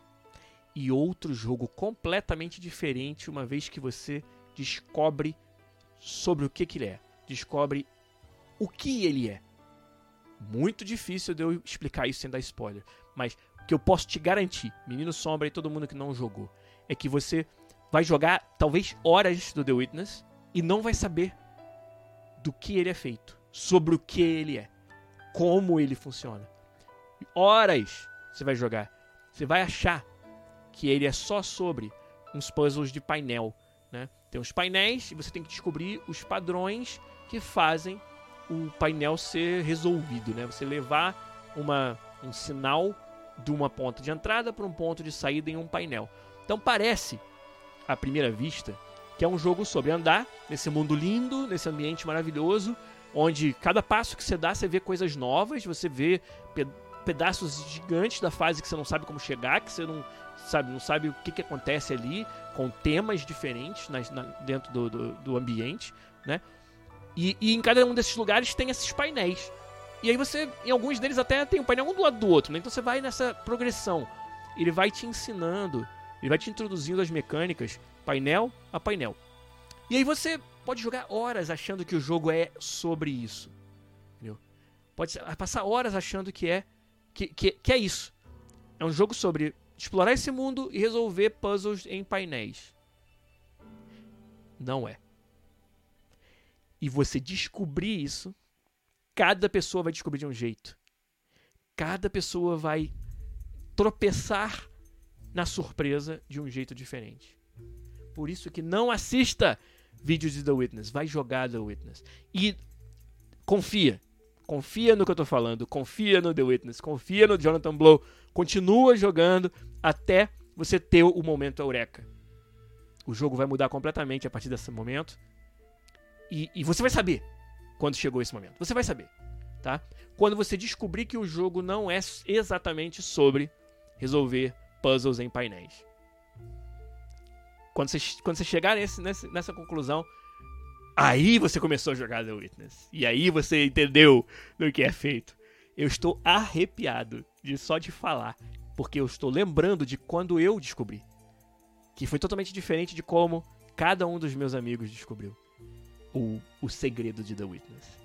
e outro jogo completamente diferente uma vez que você descobre sobre o que, que ele é, descobre o que ele é. Muito difícil de eu explicar isso sem dar spoiler, mas o que eu posso te garantir, Menino Sombra e todo mundo que não jogou, é que você vai jogar talvez horas do The Witness e não vai saber do que ele é feito, sobre o que ele é, como ele funciona. Horas você vai jogar. Você vai achar que ele é só sobre uns puzzles de painel. Né? Tem uns painéis e você tem que descobrir os padrões que fazem o painel ser resolvido. Né? Você levar uma, um sinal de uma ponta de entrada para um ponto de saída em um painel. Então parece, à primeira vista, que é um jogo sobre andar nesse mundo lindo, nesse ambiente maravilhoso, onde cada passo que você dá você vê coisas novas, você vê pedaços gigantes da fase que você não sabe como chegar, que você não sabe, não sabe o que, que acontece ali, com temas diferentes na, dentro do, do, do, ambiente, né? E, e, em cada um desses lugares tem esses painéis. E aí você, em alguns deles até tem um painel um do lado do outro, né? Então você vai nessa progressão. Ele vai te ensinando, ele vai te introduzindo as mecânicas painel a painel. E aí você pode jogar horas achando que o jogo é sobre isso. Entendeu? Pode passar horas achando que é que, que, que é isso. É um jogo sobre explorar esse mundo e resolver puzzles em painéis. Não é. E você descobrir isso, cada pessoa vai descobrir de um jeito. Cada pessoa vai tropeçar na surpresa de um jeito diferente. Por isso que não assista vídeos de The Witness, vai jogar The Witness. E confia. Confia no que eu tô falando, confia no The Witness, confia no Jonathan Blow. Continua jogando até você ter o momento eureka. O jogo vai mudar completamente a partir desse momento. E, e você vai saber quando chegou esse momento. Você vai saber, tá? Quando você descobrir que o jogo não é exatamente sobre resolver puzzles em painéis. Quando você, quando você chegar nesse, nessa conclusão, Aí você começou a jogar The Witness. E aí você entendeu do que é feito. Eu estou arrepiado de só de falar, porque eu estou lembrando de quando eu descobri. Que foi totalmente diferente de como cada um dos meus amigos descobriu o, o segredo de The Witness.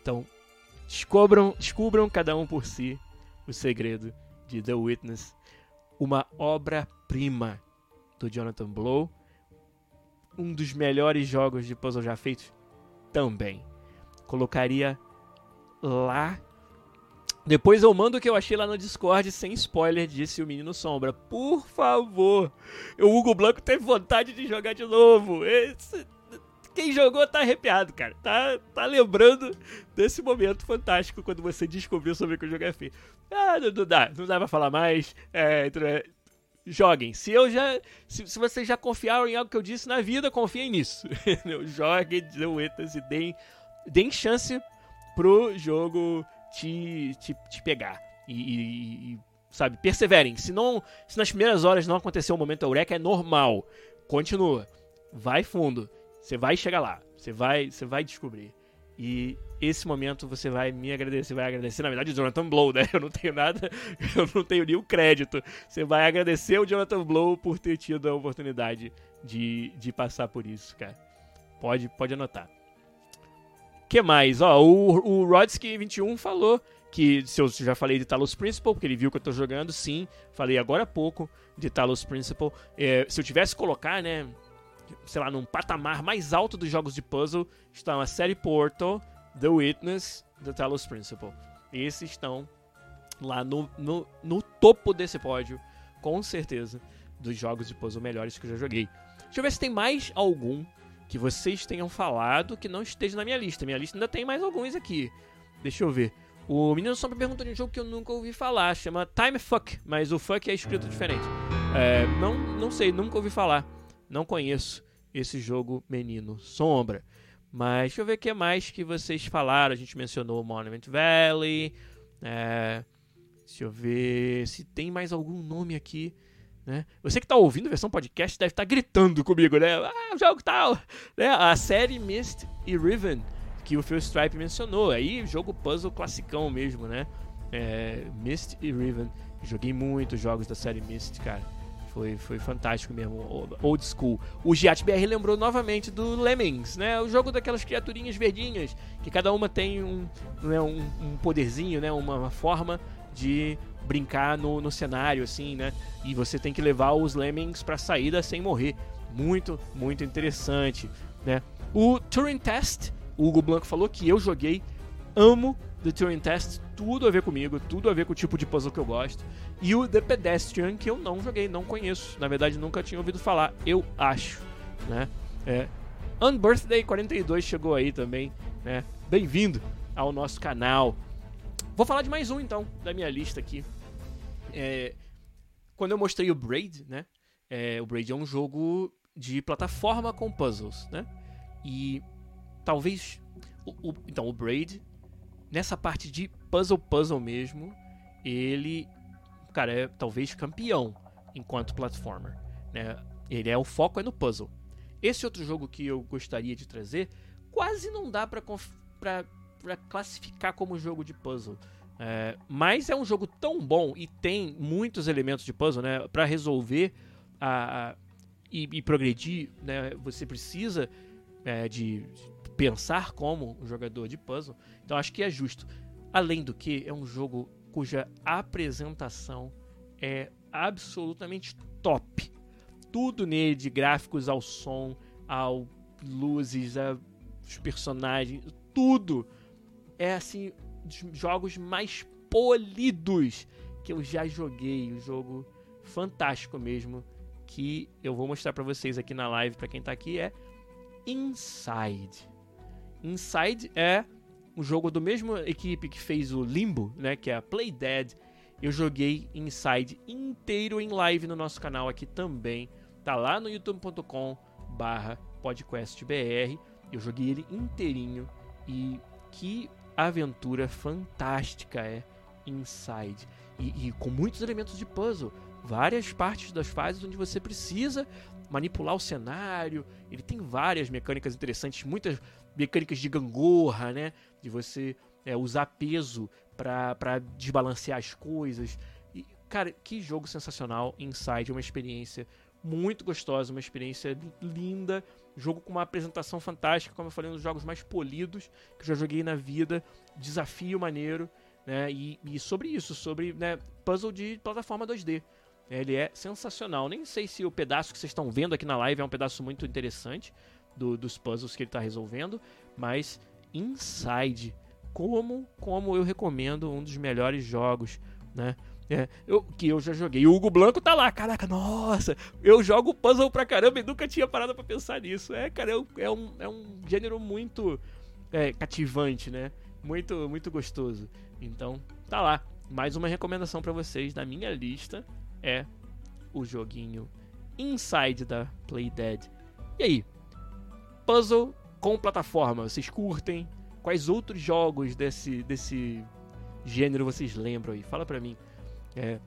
Então, descubram, descubram cada um por si o segredo de The Witness, uma obra-prima do Jonathan Blow, um dos melhores jogos de puzzle já feitos também. Colocaria lá. Depois eu mando o que eu achei lá no Discord sem spoiler, disse o Menino Sombra. Por favor. O Hugo Blanco teve vontade de jogar de novo. Esse quem jogou tá arrepiado, cara. Tá, tá lembrando desse momento fantástico quando você descobriu sobre o que o jogo é feito. Ah, não, não dá, não dá pra falar mais. É, joguem. Se eu já. Se, se, vocês já confiaram em algo que eu disse na vida, confiem nisso. joguem Witness e deem, deem chance pro jogo te, te, te pegar. E, e, sabe, perseverem. Se não. Se nas primeiras horas não acontecer um momento eureka, é normal. Continua. Vai fundo. Você vai chegar lá. Você vai, você vai descobrir. E esse momento você vai me agradecer, vai agradecer, na verdade, o Jonathan Blow, né? Eu não tenho nada, eu não tenho nenhum crédito. Você vai agradecer o Jonathan Blow por ter tido a oportunidade de, de passar por isso, cara. Pode, pode anotar. que mais? Ó, o, o Rodsky21 falou que se eu já falei de Talos Principle, porque ele viu que eu tô jogando, sim. Falei agora há pouco de Talos Principle. É, se eu tivesse colocar, né, sei lá, num patamar mais alto dos jogos de puzzle estão a série Portal, The Witness, The Talos Principle. Esses estão lá no, no, no topo desse pódio, com certeza, dos jogos de puzzle melhores que eu já joguei. Deixa eu ver se tem mais algum que vocês tenham falado que não esteja na minha lista. Minha lista ainda tem mais alguns aqui. Deixa eu ver. O Menino Sombra perguntou de um jogo que eu nunca ouvi falar, chama Time Fuck, mas o fuck é escrito diferente. É, não, não sei, nunca ouvi falar. Não conheço esse jogo Menino Sombra. Mas deixa eu ver o que mais que vocês falaram. A gente mencionou Monument Valley. É, deixa eu ver se tem mais algum nome aqui. Né? Você que está ouvindo a versão podcast deve estar tá gritando comigo, né? Ah, jogo tal! Né? A série Mist e Riven, que o Phil Stripe mencionou. Aí, jogo puzzle classicão mesmo, né? É, Mist e Riven. Joguei muitos jogos da série Mist, cara. Foi, foi fantástico mesmo, old school. O Giat BR lembrou novamente do Lemmings, né? O jogo daquelas criaturinhas verdinhas, que cada uma tem um, né, um, um poderzinho, né? Uma, uma, forma de brincar no, no cenário, assim, né? E você tem que levar os Lemmings pra saída sem morrer. Muito, muito interessante, né? O Turing Test, o Hugo Blanco falou que eu joguei, amo The Turing Test, tudo a ver comigo, tudo a ver com o tipo de puzzle que eu gosto. E o The Pedestrian, que eu não joguei, não conheço. Na verdade, nunca tinha ouvido falar, eu acho, né? É. Unbirthday 42 chegou aí também, né? Bem-vindo ao nosso canal. Vou falar de mais um, então, da minha lista aqui. É, quando eu mostrei o Braid, né? É, o Braid é um jogo de plataforma com puzzles, né? E talvez... O, o, então, o Braid nessa parte de puzzle puzzle mesmo, ele, cara, é talvez campeão enquanto platformer, né? Ele é o foco é no puzzle. Esse outro jogo que eu gostaria de trazer, quase não dá para classificar como jogo de puzzle. É, mas é um jogo tão bom e tem muitos elementos de puzzle, né? Para resolver a, a e, e, progredir, né? Você precisa é, de, pensar como um jogador de puzzle. Então acho que é justo. Além do que, é um jogo cuja apresentação é absolutamente top. Tudo nele, de gráficos ao som, ao luzes, aos personagens, tudo é assim dos jogos mais polidos que eu já joguei. Um jogo fantástico mesmo que eu vou mostrar para vocês aqui na live para quem tá aqui é Inside. Inside é um jogo do mesmo equipe que fez o Limbo, né, que é a Play Dead. Eu joguei Inside inteiro em live no nosso canal aqui também. Tá lá no youtube.com/barra podcastbr. Eu joguei ele inteirinho e que aventura fantástica é Inside. E, e, com muitos elementos de puzzle. várias partes das fases onde você precisa manipular o cenário. Ele tem várias mecânicas interessantes, muitas mecânicas de gangorra, né? De você é, usar peso para desbalancear as coisas. E, cara, que jogo sensacional! Inside é uma experiência muito gostosa, uma experiência linda. Jogo com uma apresentação fantástica, como eu falei, um dos jogos mais polidos que eu já joguei na vida. Desafio maneiro, né? E, e sobre isso, sobre né, puzzle de plataforma 2D. Ele é sensacional. Nem sei se o pedaço que vocês estão vendo aqui na live é um pedaço muito interessante do, dos puzzles que ele está resolvendo, mas Inside, como, como eu recomendo, um dos melhores jogos, né? É, eu, que eu já joguei. O Hugo Blanco tá lá, caraca, nossa, eu jogo puzzle pra caramba e nunca tinha parado pra pensar nisso. É, cara, é um, é um gênero muito é, cativante, né? Muito, muito gostoso. Então, tá lá. Mais uma recomendação para vocês da minha lista é o joguinho Inside da Playdead. E aí? Puzzle com plataforma, vocês curtem? Quais outros jogos desse, desse gênero vocês lembram aí? Fala pra mim. É,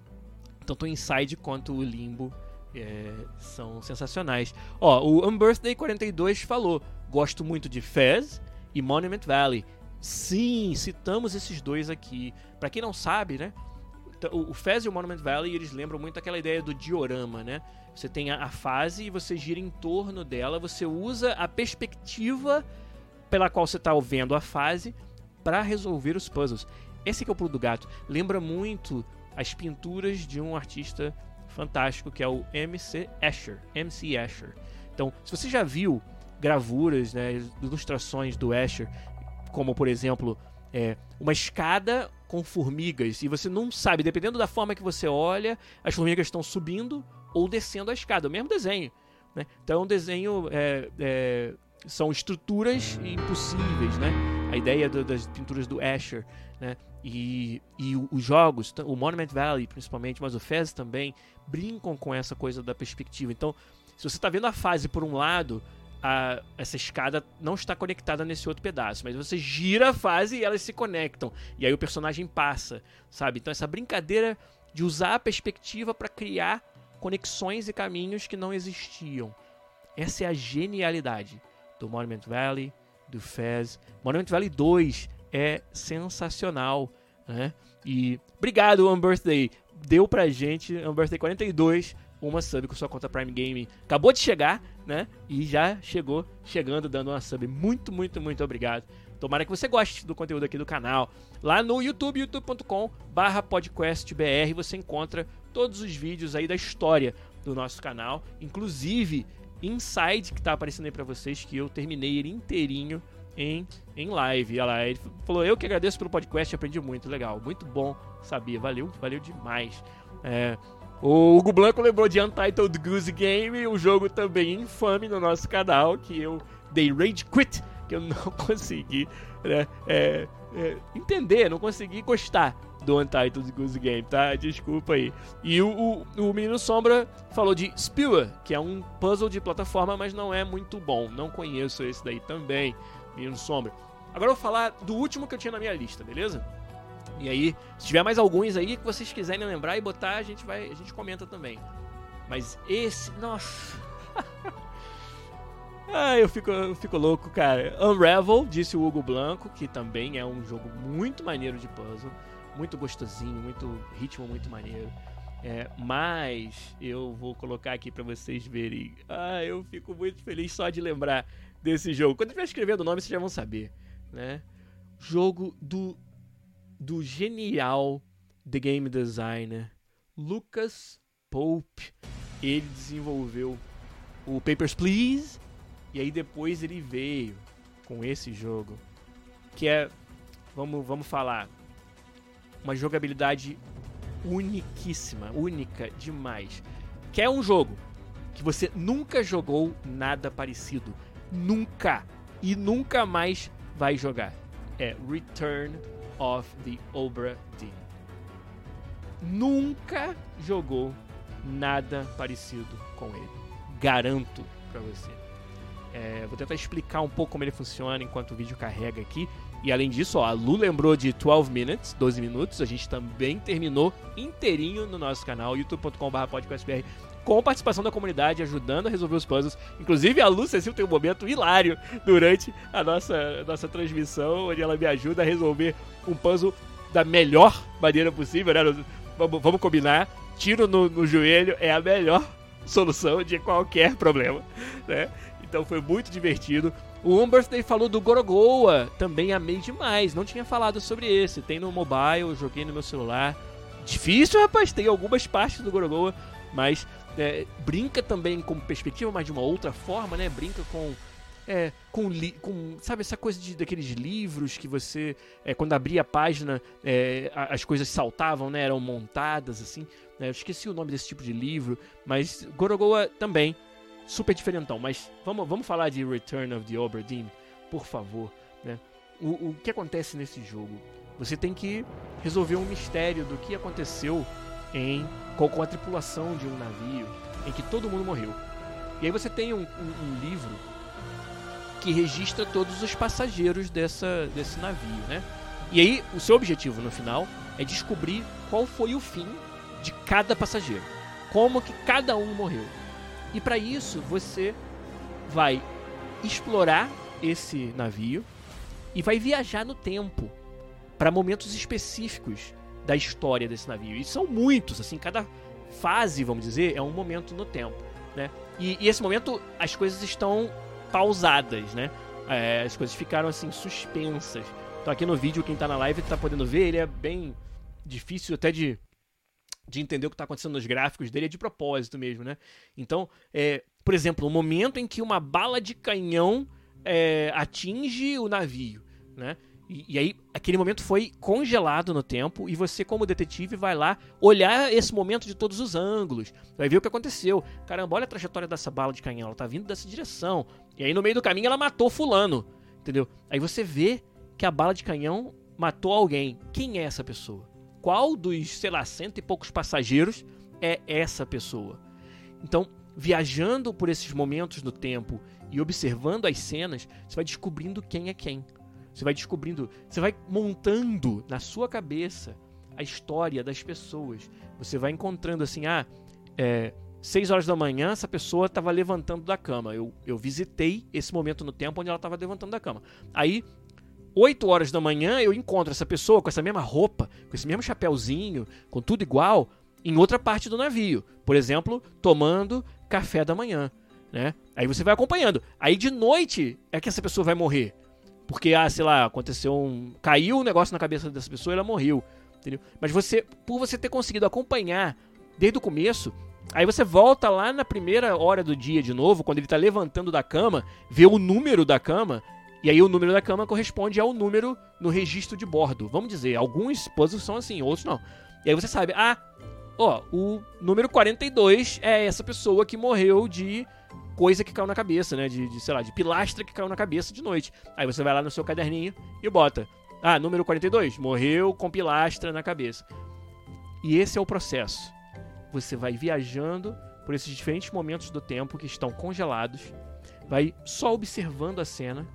tanto o Inside quanto o Limbo é, são sensacionais. Ó, o Unbirthday 42 falou: gosto muito de Fez e Monument Valley. Sim, citamos esses dois aqui. Para quem não sabe, né? o Fez e o Monument Valley eles lembram muito aquela ideia do diorama, né? Você tem a, a fase e você gira em torno dela, você usa a perspectiva pela qual você está vendo a fase para resolver os puzzles. Esse é o pulo do gato. Lembra muito as pinturas de um artista fantástico que é o MC Escher. MC Escher. Então, se você já viu gravuras, né, ilustrações do Escher, como por exemplo é, uma escada com formigas e você não sabe, dependendo da forma que você olha, as formigas estão subindo ou descendo a escada, o mesmo desenho. Né? Então é um desenho. É, é, são estruturas impossíveis, né? A ideia do, das pinturas do Escher, né? E, e os jogos, o Monument Valley principalmente, mas o Fez também, brincam com essa coisa da perspectiva. Então, se você está vendo a fase por um lado, a, essa escada não está conectada nesse outro pedaço, mas você gira a fase e elas se conectam. E aí o personagem passa, sabe? Então essa brincadeira de usar a perspectiva para criar conexões e caminhos que não existiam. Essa é a genialidade do Monument Valley, do Fez. Monument Valley 2 é sensacional, né? E obrigado, One Birthday. Deu pra gente, One Birthday 42, uma sub com sua conta Prime Game. Acabou de chegar, né? E já chegou chegando dando uma sub. Muito, muito, muito obrigado. Tomara que você goste do conteúdo aqui do canal. Lá no YouTube, youtube.com barra podcastbr, você encontra todos os vídeos aí da história do nosso canal. Inclusive, Inside, que tá aparecendo aí pra vocês, que eu terminei ele inteirinho em, em live. Olha lá, ele falou, eu que agradeço pelo podcast, aprendi muito, legal. Muito bom, sabia, valeu, valeu demais. É, o Hugo Blanco lembrou de Untitled Goose Game, um jogo também infame no nosso canal, que eu dei Rage Quit, que eu não consegui né, é, é, entender, não consegui gostar do Untitled Goose Game, tá? Desculpa aí. E o, o, o Menino Sombra falou de Spewer, que é um puzzle de plataforma, mas não é muito bom. Não conheço esse daí também, Menino Sombra. Agora eu vou falar do último que eu tinha na minha lista, beleza? E aí, se tiver mais alguns aí que vocês quiserem lembrar e botar, a gente vai, a gente comenta também. Mas esse, nossa. ah, eu fico, eu fico louco, cara. Unravel, disse o Hugo Blanco, que também é um jogo muito maneiro de puzzle, muito gostosinho, muito ritmo muito maneiro. É, mas eu vou colocar aqui para vocês verem. Ah, eu fico muito feliz só de lembrar desse jogo. Quando eu estiver escrevendo o nome, vocês já vão saber, né? Jogo do do genial The Game Designer Lucas Pope. Ele desenvolveu o Papers, Please e aí depois ele veio com esse jogo que é, vamos, vamos falar, uma jogabilidade uniquíssima, única demais. Que é um jogo que você nunca jogou nada parecido. Nunca. E nunca mais vai jogar. É Return of the Obra Dinn. Nunca jogou nada parecido com ele. Garanto para você. É, vou tentar explicar um pouco como ele funciona enquanto o vídeo carrega aqui. E além disso, ó, a Lu lembrou de 12 minutes, 12 minutos. A gente também terminou inteirinho no nosso canal, youtube.com.br com participação da comunidade, ajudando a resolver os puzzles. Inclusive, a Lu Cecil tem um momento hilário durante a nossa, nossa transmissão, onde ela me ajuda a resolver um puzzle da melhor maneira possível, né? Vamos, vamos combinar. Tiro no, no joelho é a melhor solução de qualquer problema, né? Então foi muito divertido. O Birthday falou do Gorogoa, também amei demais. Não tinha falado sobre esse. Tem no mobile, joguei no meu celular. Difícil, rapaz, tem algumas partes do Gorogoa, mas é, brinca também com perspectiva, mas de uma outra forma, né? Brinca com. É, com, com, sabe, essa coisa de, daqueles livros que você, é, quando abria a página, é, as coisas saltavam, né, eram montadas, assim, né, eu esqueci o nome desse tipo de livro, mas Gorogoa também, super diferentão, mas vamos, vamos falar de Return of the Obra Dinn, por favor, né, o, o que acontece nesse jogo? Você tem que resolver um mistério do que aconteceu em com, a tripulação de um navio em que todo mundo morreu. E aí você tem um, um, um livro que registra todos os passageiros dessa, desse navio, né? E aí o seu objetivo no final é descobrir qual foi o fim de cada passageiro, como que cada um morreu. E para isso você vai explorar esse navio e vai viajar no tempo para momentos específicos da história desse navio. E são muitos, assim, cada fase, vamos dizer, é um momento no tempo, né? E, e esse momento as coisas estão pausadas, né? É, as coisas ficaram assim suspensas. Então aqui no vídeo quem tá na live tá podendo ver, ele é bem difícil até de de entender o que está acontecendo nos gráficos dele é de propósito mesmo, né? Então, é, por exemplo, o momento em que uma bala de canhão é, atinge o navio, né? E, e, aí, aquele momento foi congelado no tempo e você, como detetive, vai lá olhar esse momento de todos os ângulos. Vai ver o que aconteceu. Caramba, olha a trajetória dessa bala de canhão. Ela tá vindo dessa direção. E aí, no meio do caminho, ela matou Fulano. Entendeu? Aí você vê que a bala de canhão matou alguém. Quem é essa pessoa? Qual dos, sei lá, cento e poucos passageiros é essa pessoa? Então, viajando por esses momentos no tempo e observando as cenas, você vai descobrindo quem é quem. Você vai descobrindo, você vai montando na sua cabeça a história das pessoas. Você vai encontrando assim, ah, é, 6 horas da manhã essa pessoa estava levantando da cama. Eu, eu visitei esse momento no tempo onde ela estava levantando da cama. Aí, 8 horas da manhã eu encontro essa pessoa com essa mesma roupa, com esse mesmo chapéuzinho, com tudo igual, em outra parte do navio. Por exemplo, tomando café da manhã. Né? Aí você vai acompanhando. Aí de noite é que essa pessoa vai morrer. Porque, ah, sei lá, aconteceu um. Caiu um negócio na cabeça dessa pessoa e ela morreu. Entendeu? Mas você, por você ter conseguido acompanhar desde o começo, aí você volta lá na primeira hora do dia de novo, quando ele tá levantando da cama, vê o número da cama, e aí o número da cama corresponde ao número no registro de bordo. Vamos dizer, alguns puzzles são assim, outros não. E aí você sabe, ah, ó, o número 42 é essa pessoa que morreu de coisa que caiu na cabeça, né? De, de, sei lá, de pilastra que caiu na cabeça de noite. Aí você vai lá no seu caderninho e bota. Ah, número 42, morreu com pilastra na cabeça. E esse é o processo. Você vai viajando por esses diferentes momentos do tempo que estão congelados, vai só observando a cena,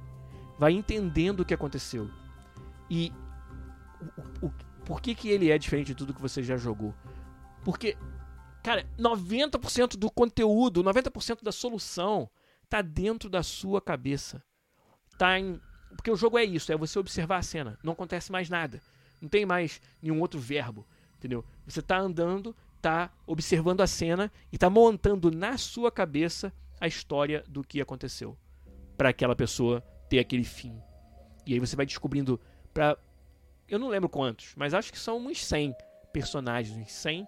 vai entendendo o que aconteceu. E o, o, por que, que ele é diferente de tudo que você já jogou? Porque Cara, 90% do conteúdo, 90% da solução tá dentro da sua cabeça. Tá em. Porque o jogo é isso, é você observar a cena. Não acontece mais nada. Não tem mais nenhum outro verbo. Entendeu? Você tá andando, tá observando a cena e tá montando na sua cabeça a história do que aconteceu. para aquela pessoa ter aquele fim. E aí você vai descobrindo pra. Eu não lembro quantos, mas acho que são uns 100 personagens, uns 100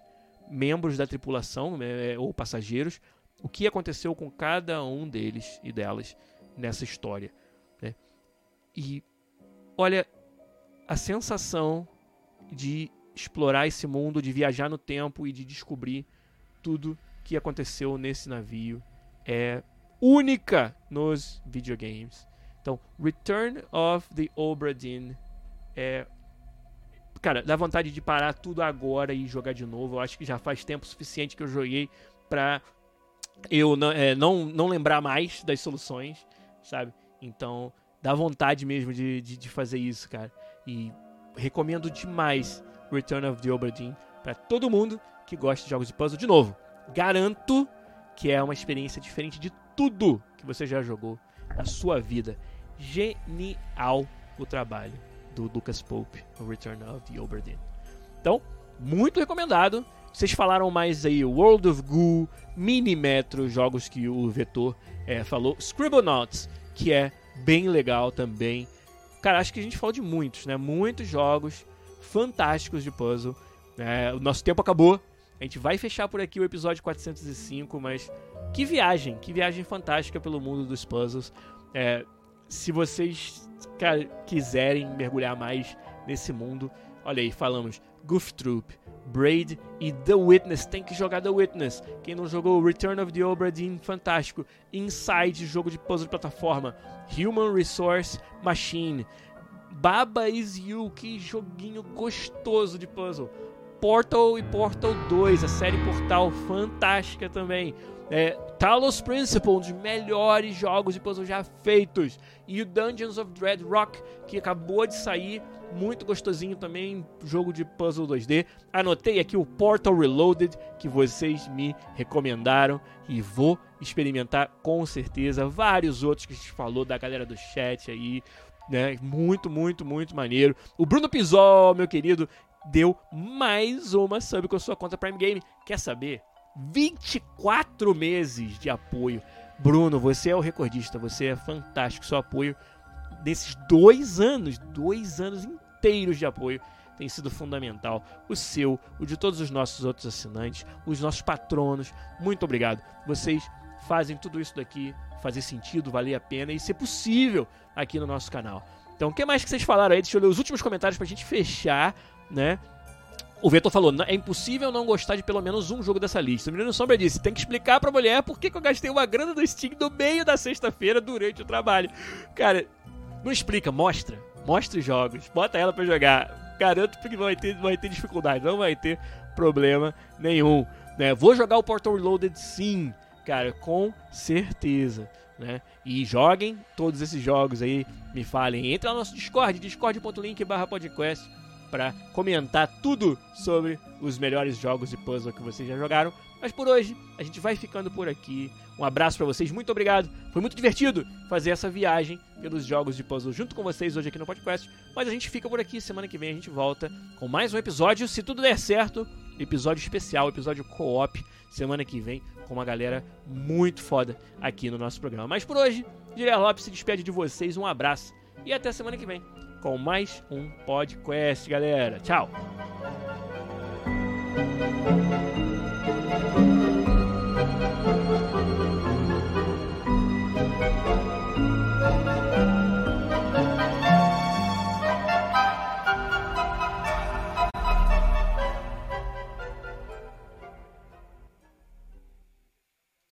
membros da tripulação né, ou passageiros, o que aconteceu com cada um deles e delas nessa história. Né? E olha, a sensação de explorar esse mundo, de viajar no tempo e de descobrir tudo que aconteceu nesse navio é única nos videogames. Então, Return of the Obra Dinn é cara, dá vontade de parar tudo agora e jogar de novo. Eu acho que já faz tempo suficiente que eu joguei pra eu não, é, não, não lembrar mais das soluções, sabe? Então, dá vontade mesmo de, de, de fazer isso, cara. E recomendo demais Return of the Obra Dinn para todo mundo que gosta de jogos de puzzle. De novo, garanto que é uma experiência diferente de tudo que você já jogou na sua vida. Genial o trabalho do Lucas Pope no Return of the Obra Dinn. Então, muito recomendado. Vocês falaram mais aí World of Goo, Mini Metro, jogos que o Vetor é, falou, Scribblenauts, que é bem legal também. Cara, acho que a gente falou de muitos, né? Muitos jogos fantásticos de puzzle. É, o nosso tempo acabou. A gente vai fechar por aqui o episódio 405, mas que viagem, que viagem fantástica pelo mundo dos puzzles. É, se vocês quiserem mergulhar mais nesse mundo, olha aí, falamos Goof Troop, Braid e The Witness. Tem que jogar The Witness. Quem não jogou Return of the Obra Dinn, fantástico. Inside, jogo de puzzle de plataforma. Human Resource Machine. Baba Is You, que joguinho gostoso de puzzle. Portal e Portal 2, a série Portal, fantástica também. É, Talos Principle, um dos melhores jogos de puzzle já feitos. E o Dungeons of Dread Rock, que acabou de sair, muito gostosinho também, jogo de puzzle 2D. Anotei aqui o Portal Reloaded, que vocês me recomendaram e vou experimentar com certeza. Vários outros que a gente falou da galera do chat aí, né? Muito, muito, muito maneiro. O Bruno Pisol, meu querido, deu mais uma sub com sua conta Prime Game. Quer saber? 24 meses de apoio. Bruno, você é o recordista, você é fantástico. Seu apoio nesses dois anos, dois anos inteiros de apoio, tem sido fundamental. O seu, o de todos os nossos outros assinantes, os nossos patronos, muito obrigado. Vocês fazem tudo isso daqui fazer sentido, valer a pena e ser possível aqui no nosso canal. Então, o que mais que vocês falaram aí? Deixa eu ler os últimos comentários pra gente fechar, né? O Vetor falou: é impossível não gostar de pelo menos um jogo dessa lista. O Menino Sombra disse: tem que explicar pra mulher por que, que eu gastei uma grana do Steam no meio da sexta-feira durante o trabalho. Cara, não explica, mostra. Mostra os jogos, bota ela pra jogar. Garanto que vai ter, vai ter dificuldade, não vai ter problema nenhum. Né? Vou jogar o Portal Reloaded sim, cara, com certeza. Né? E joguem todos esses jogos aí, me falem. Entra no nosso Discord, discord.link barra podcast para comentar tudo sobre os melhores jogos de puzzle que vocês já jogaram. Mas por hoje, a gente vai ficando por aqui. Um abraço para vocês, muito obrigado. Foi muito divertido fazer essa viagem pelos jogos de puzzle junto com vocês hoje aqui no podcast. Mas a gente fica por aqui, semana que vem a gente volta com mais um episódio, se tudo der certo, episódio especial, episódio co-op, semana que vem com uma galera muito foda aqui no nosso programa. Mas por hoje, Guilherme Lopes se despede de vocês, um abraço e até semana que vem com mais um podcast, galera. Tchau!